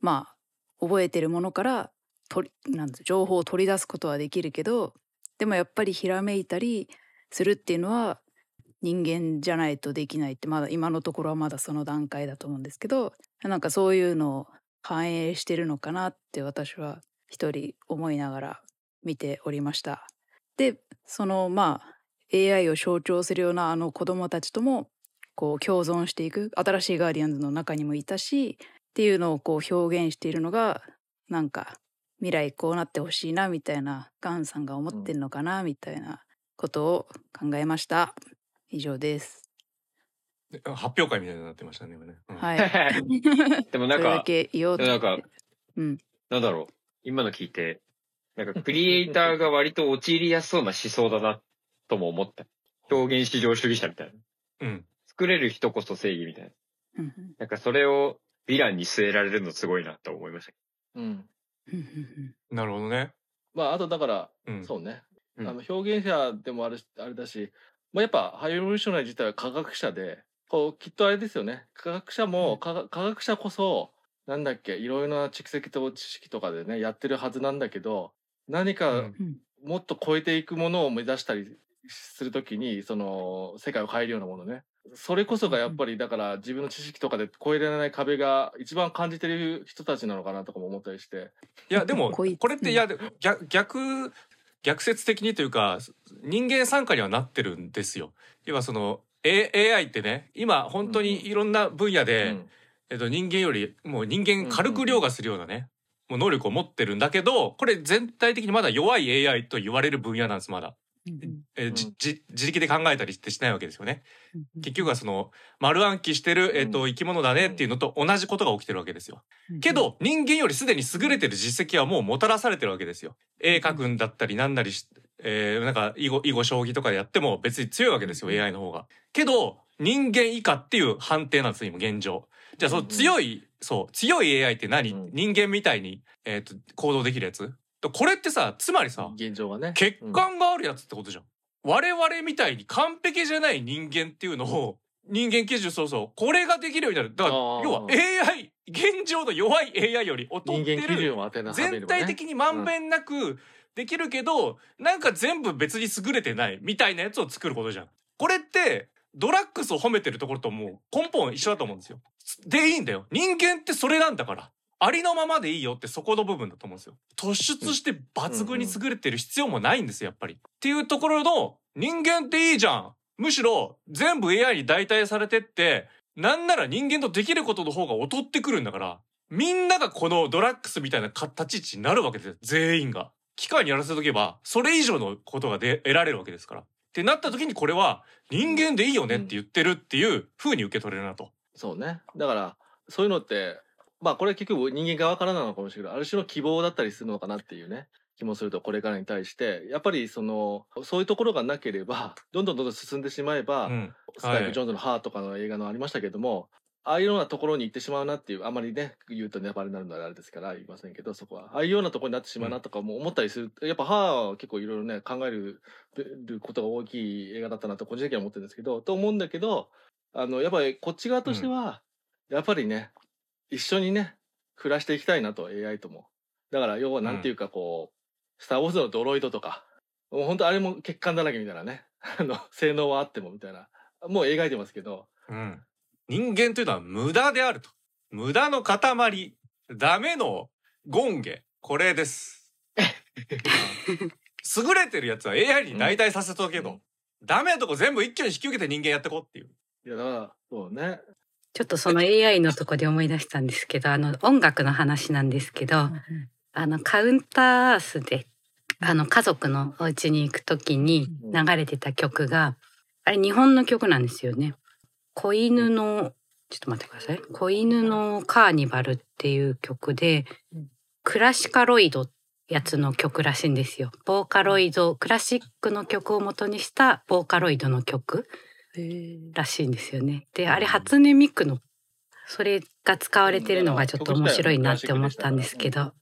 まあ覚えてるものから取りなん情報を取り出すことはできるけどでもやっぱりひらめいたりするっていうのは人間じゃないとできないってまだ今のところはまだその段階だと思うんですけどなんかそういうのを反映してるのかなって私は一人思いながら見ておりました。でそのまあ AI を象徴するようなあの子供たちともこう共存していく新しいガーディアンズの中にもいたしっていうのをこう表現しているのがなんか未来こうなってほしいなみたいなガンさんが思ってるのかなみたいなことを考えました。以上です。発表会みたいになってましたね今ね、うんはい。[laughs] でもなんか、なんか、うん。なんだろう。今の聞いて、なんかクリエイターが割と陥りやすそうな思想だな、とも思った。表現至上主義者みたいな。うん作れる人こそ正義みたいな。うんうんなんかそれをヴィランに据えられるのすごいなと思いました。うん。なるほどねまあ、あとだから、うんそうね。うんあの表現者でもあるしあれだし、まあ、やっぱハイエボリューショナ自体は科学者でこうきっとあれですよね。科学者も科学科学者こそなんだっけいろいろな蓄積と知識とかでねやってるはずなんだけど何かもっと超えていくものを目指したりするときにその世界を変えるようなものね。それこそがやっぱりだから自分の知識とかで超えられない壁が一番感じてる人たちなのかなとかも思ったりして。いやでも [laughs] これっていや逆逆逆説的にというか人間参加にはなってるんですよ。要はその A- AI ってね今本当にいろんな分野で、うんえっと、人間よりもう人間軽く凌駕するようなね、もう能力を持ってるんだけどこれ全体的にまだ弱い AI と言われる分野なんですまだ。うんえーじうんじ自力で考えたりってしないわけですよね。うん結局はその丸暗記してる、えっと生き物だねっていうのと同じことが起きてるわけですよ。うんけど人間よりすでに優れてる実績はもうもたらされてるわけですよ。絵描くんだったりなんなりし、えーなんか囲碁囲碁将棋とかでやっても別に強いわけですよ AI の方が。けど人間以下っていう判定なんですよ今現状。じゃあその強い、そう強い AI って何、うん。人間みたいに、えー、と行動できるやつ？これってさつまりさ現状がね。欠陥があるやつってことじゃん。我々みたいに完璧じゃない人間っていうのを人間基準そうそうこれができるようになる。だから要は AI 現状の弱い AI より劣人ってる間基準を当てなはめればね全体的にまんべんなくできるけど、なんか全部別に優れてないみたいなやつを作ることじゃん。これってドラッグスを褒めてるところともう根本一緒だと思うんですよ。でいいんだよ。人間ってそれなんだから。ありのままでいいよってそこの部分だと思うんですよ。突出して抜群に優れてる必要もないんですよ、やっぱり。っていうところの人間っていいじゃん。むしろ全部 AI に代替されてって、なんなら人間とできることの方が劣ってくるんだから、みんながこのドラッグスみたいな立ち位置になるわけですよ。全員が。機械にやらせとけば、それ以上のことがで得られるわけですから。ってなった時にこれは人間でいいよねって言ってるっていう風に受け取れるなと。そうねだからそういうのってまあこれ結局人間側からなのかもしれないある種の希望だったりするのかなっていうね気もするとこれからに対してやっぱりそのそういうところがなければどんどんどんどん進んでしまえば、うんスカイプ・ジョーンズの「ハー」とかの映画のありましたけども、ああいうようなところに行ってしまうなっていうあまりね言うとネタバレになるのであれですから言いませんけどそこは。ああいうようなところになってしまうなとかも思ったりする、やっぱ「ハー」は結構いろいろね考えるることが大きい映画だったなと個人的には思ってるんですけどと思うんだけどあのやっぱりこっち側としては、やっぱりね一緒にね暮らしていきたいなと AI とも。だから要はなんていうかこう、スター・ウォーズのドロイドとかもう本当あれも欠陥だらけみたいなね。あの性能はあってもみたいな。もう描いてますけどうん人間というのは無駄であると。無駄の塊。ダメの権下これです。優れてるやつは AI に代替させとけど、ダメなとこ全部一挙に引き受けて人間やってこうっていう。いやだからそうね。ちょっとその AI のとこで思い出したんですけどあの音楽の話なんですけどあのカウンターアースであの家族のお家に行く時に流れてた曲があれ日本の曲なんですよね。子犬のちょっと待ってください。子犬のカーニバルっていう曲でクラシカロイドやつの曲らしいんですよ。ボーカロイドクラシックの曲を元にしたボーカロイドの曲らしいんですよね。であれ初音ミクのそれが使われてるのがちょっと面白いなって思ったんですけど、あ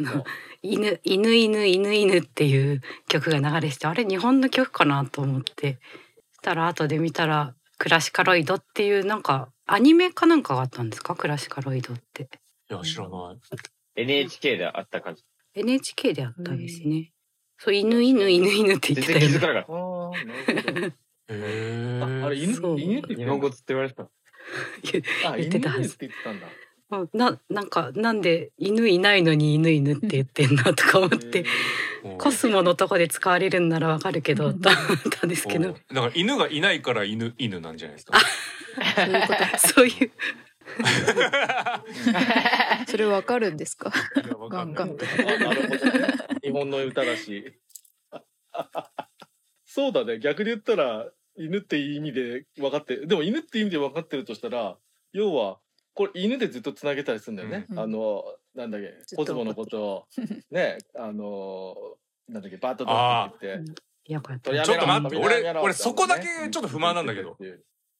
の犬犬犬犬犬っていう曲が流れててあれ日本の曲かなと思ってしたら後で見たらクラシカロイドっていうなんかアニメかなんかがあったんですか？クラシカロイドって。いや知らない。NHK であった感じ。NHK であったんですね。そう犬犬犬犬って言全ってたよね。然気づかなかっあ [laughs] あああれ犬そう。犬ってた。日本語つって言われてた。[laughs] あ言ってたはず。犬って言ってたんだ。あななんかなんで犬いないのに犬犬って言ってんなとか思ってコスモのとこで使われるんならわかるけどと思ったんですけど。だから犬がいないから犬犬なんじゃないですか？そういうことそういう。[laughs] それわかるんですか？いやわかんない。ガンガン日本の歌だし。そうだね。逆に言ったら犬っていう意味で分かってでも犬って意味で分かってるとしたら要はこれ犬でずっとつなげたりするんだよね、うん。あのなんだっけコスモのことを。ねあのなんだっけバッドドッグって言ってちょっと待って俺俺そこだけちょっと不満なんだけど。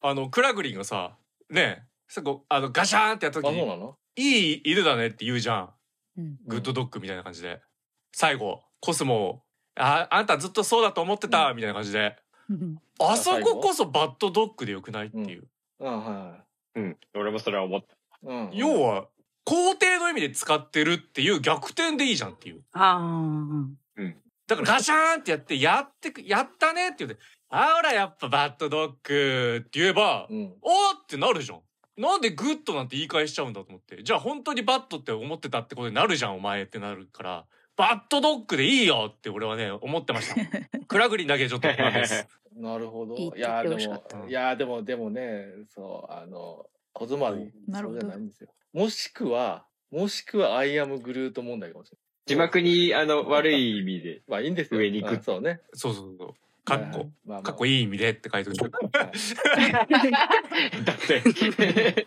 あのクラグリンがさねそこあのガシャーンってやったあ時にそうなの？いい犬だねって言うじゃん。うん。グッドドッグみたいな感じで。最後コスモをああんたずっとそうだと思ってたみたいな感じで。あそここそ bad dog でよくないっていう。あはうん。俺もそれは思った。い、うん、要は肯定の意味で使ってるっていう逆転でいいじゃんっていうあだからガシャーンってやってやってくやったねって言ってあらやっぱ bad dog って言えばうんおーってなるじゃん。なんで good なんて言い返しちゃうんだと思って。じゃあ本当に bad って思ってたってことになるじゃんお前ってなるから。 bad dog でいいよって俺はね思ってました。[laughs] クラグリンだけちょっと不安です。[laughs] なるほど。いやでもいやでもでもねそうあの小妻にそうなるほどじゃないんですよ。もしくはもしくはアイアムグルート問題かもしれ字幕に、あの、悪い意味で。ない。まあいいんですよ。上に行くあそうね。そうそうそう。かっこ。まあまあかっこいい意味でって書いておく。[laughs] だって。[laughs]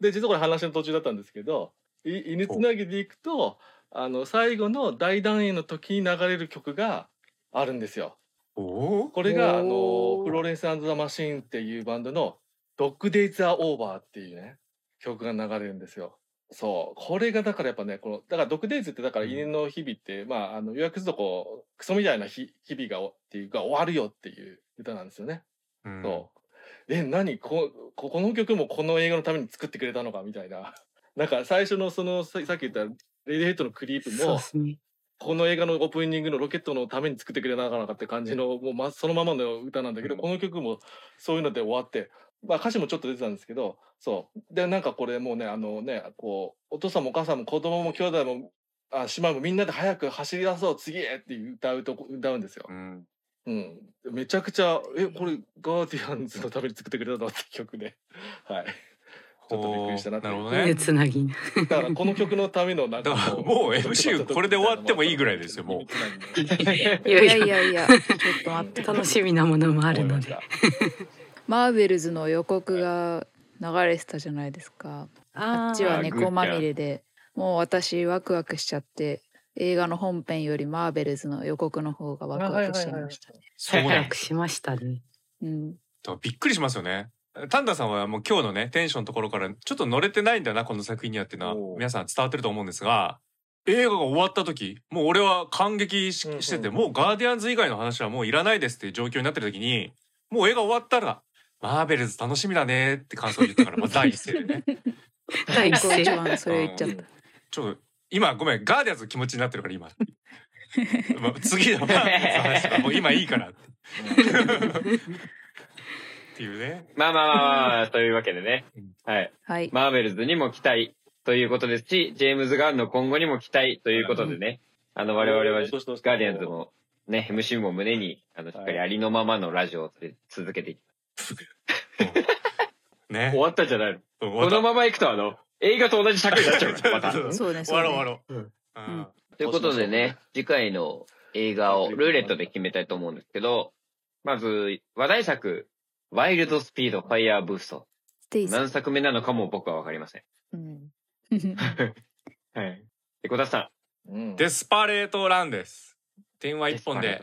で実はこれ話の途中だったんですけどい犬つなぎでいくとあの最後の大団円の時に流れる曲があるんですよ。おお。これがあのおー Florence the Machine っていうバンドの「ドッグ・デイズ・ア・オーバー」っていうね曲が流れるんですよ。そうこれがだからやっぱねこのだから Dog Days ってだから犬の日々って、まああの要約するとこうクソみたいな日日々がおっていうか終わるよっていう歌なんですよね。うんそう。え、何？こ、ここの曲もこの映画のために作ってくれたのかみたいな。[laughs] なんか最初のその、ささっき言ったレディヘッドの Creep も。この映画のオープニングのロケットのために作ってくれなかったって感じの、もうま、そのままの歌なんだけど、うんこの曲もそういうので終わって、まあ歌詞もちょっと出てたんですけど、そう。で、なんかこれもうね、あのね、こう、お父さんもお母さんも子供も兄弟も、あ、姉妹もみんなで早く走り出そう、次へって歌うとこ、歌うんですよ。うん。うん、めちゃくちゃえこれガーディアンズのために作ってくれたの？って曲で、[laughs] はい、ちょっとびっくりしたなってなるほど犬ね。つなぎ。だからこの曲のためのなんか [laughs] もう MCU これで終わってもいいぐらいですよもう [laughs] いいややいやいやいやちょっと待って楽しみなものもあるので。マーベルズの予告が流れてたじゃないですかああっちはー猫まみれでもう私ワクワクしちゃって映画の本編よりマーベルズの予告の方がワクワクしちゃいましたね。ワクワクしましたね。うん。びっくりしますよね。タンダさんはもう今日のねテンションのところからちょっと乗れてないんだなこの作品にはっていうのは皆さん伝わってると思うんですが映画が終わった時もう俺は感激しうんうんしててもうガーディアンズ以外の話はもういらないですっていう状況になってる時にもう映画終わったらマーベルズ楽しみだねって感想を言ったからまあ [laughs] 第一声でね第一声。番それ言っちゃった。ちょっと今ごめんガーディアンズの気持ちになってるから今 [laughs] まあ次のマーベルズの話とかもう今いいからってっていうねまあまあまあまあ、というわけでねうん。はい。はい。マーベルズにも期待ということですし、ジェームズ・ガンの今後にも期待ということでね、あの、我々はガーディアンズもね、MC も胸に、あの、しっかりありのままのラジオを続けていきね終わったんじゃないの？うんこのまま行くとあの、映画と同じ尺になっちゃうから、また。[laughs] そうね、終。わろう終わろう。うんうんということでね、次回の映画をルーレットで決めたいと思うんですけど、まず、話題作、ワイルドスピードファイヤーブースト。何作目なのかも僕はわかりません。うん。はい。で、小田さうんデスパレートランです。電ん。話一本で、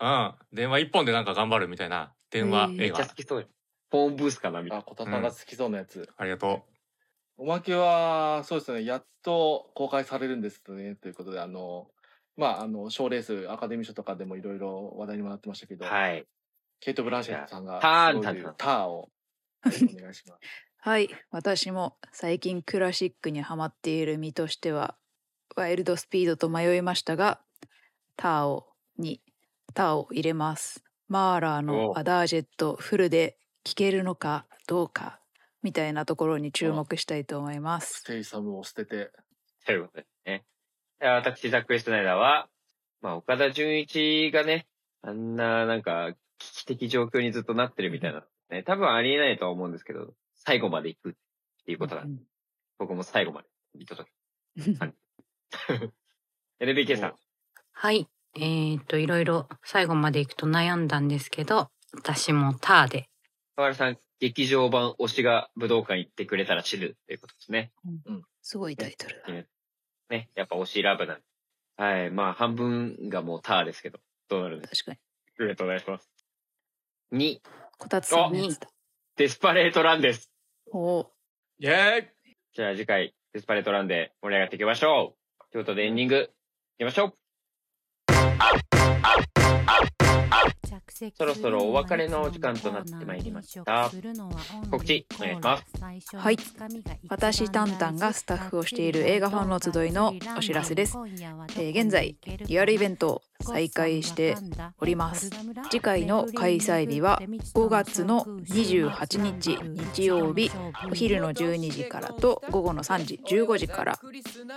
うん。電話一本でなんか頑張るみたいな電話えーめっ。ちゃ好きそうよ。フォンブースかなみたいあ、小田さんが好きそうなやつ。ありがとおまけは、そうですね、やっと公開されるんですね、ということで、あの、まあ、あの、賞レース、アカデミー賞とかでもいろいろ話題にもなってましたけど、な。はい。ケイト・ブランシェットさんが、ターンすごいターンターンを、はいお願いします。はい。私も最近クラシックにハマっている身としては、ワイルドスピードと迷いましたが、ターオにターを入れます。マーラーのおアダージェットフルで聴けるのかどうかみたいなところに注目したいと思います。ステイサムを捨てて、ということですね。で私、ザックリストナイダーは、まあ、岡田准一がね、あんな、なんか、危機的状況にずっとなってるみたいな、ね、多分ありえないとは思うんですけど、最後まで行くっていうことが、うん僕も最後まで見届け。[laughs] [laughs] LBK さん。はい。えー、っと、いろいろ最後まで行くと悩んだんですけど、私もターで。河原さん、劇場版推しが武道館行ってくれたら死ぬっていうことですね。すごいタイトルだ。ね。やっぱ推しラブなんで。はい。まあ、半分がもうターですけど、どうなるんです確かに。ルーレットお願いします。2、こたつさん。デスパレートランです。おーう。イェーイじゃあ次回、デスパレートランで盛り上がっていきましょう。ということでエンディング、いきましょう。そろそろお別れのお時間となってまいりました。告知お願いします。はい私タンタンがスタッフをしている映画ファンの集いのお知らせです、えー現在リアルイベント再開しております。次回の開催日は5月の28日日曜日お昼の12時からと午後の3時15時から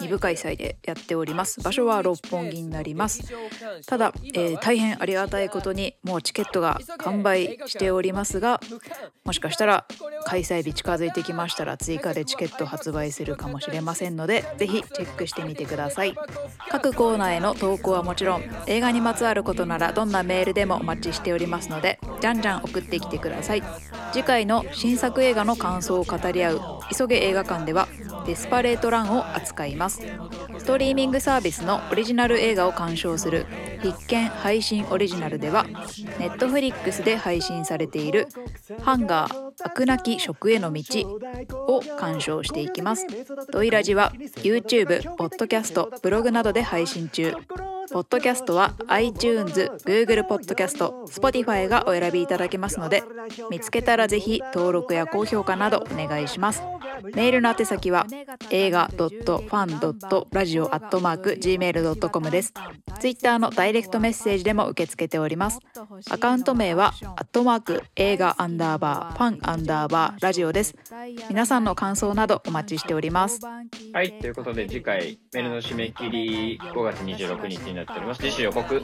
2部開催でやっております。場所は六本木になります。ただ、えー大変ありがたいことにもうチケットが完売しておりますがもしかしたら開催日近づいてきましたら追加でチケット発売するかもしれませんのでぜひチェックしてみてください。各コーナーへの投稿はもちろん映画にまつわることならどんなメールでもお待ちしておりますのでじゃんじゃん送ってきてください。次回の新作映画の感想を語り合う急げ映画館ではデスパレートランを扱います。ストリーミングサービスのオリジナル映画を鑑賞する必見配信オリジナルではネットフリックスで配信されているハンガー飽くなき食への道を鑑賞していきます。ドイラジは YouTube、ポッドキャスト、ブログなどで配信中。ポッドキャストは iTunes、Google ポッドキャスト、Spotify がお選びいただけますので見つけたらぜひ登録や高評価などお願いします。メールの宛先は映画 .fan.radio.gmail.com です。ツイッターのダイレクトメッセージでも受け付けております。アカウント名は、アットマーク、映画アンダーバー、ファンアンダーバー、ラジオです。皆さんの感想などお待ちしております。はい。ということで次回、メールの締め切り5月26日になっております。次週予告。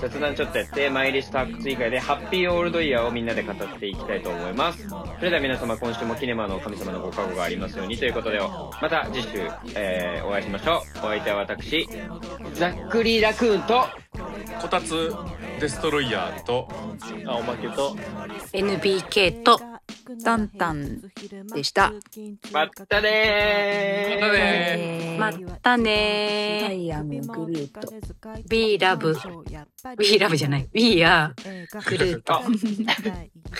雑談ちょっとやって、マイリスト発掘以外でハッピーオールドイヤーをみんなで語っていきたいと思います。それでは皆様今週もキネマの神様のご加護がありますようにということで、また次週、えー、お会いしましょう。お相手は私、ざっくりラクーンと、こたつデストロイヤーとあ、おまけと、NBK とタンタンでした。まったねーまたねまったねー。I am Groot We love We love じゃない。We are グルート。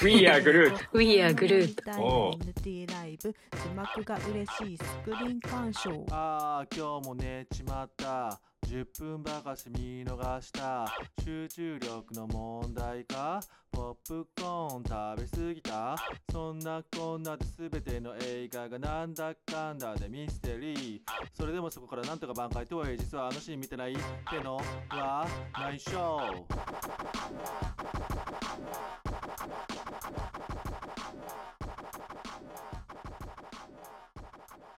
We are Groot We are Groot。おう NT ライブ字幕が嬉しいスクリーン鑑賞ああ今日も寝ちまった10分ばかし見逃した。集中力の問題か。ポップコーン食べ過ぎた。そんなこんなで全ての映画がなんだかんだでミステリー。それでもそこからなんとか挽回とはいえ実はあのシーン見てないってのは内緒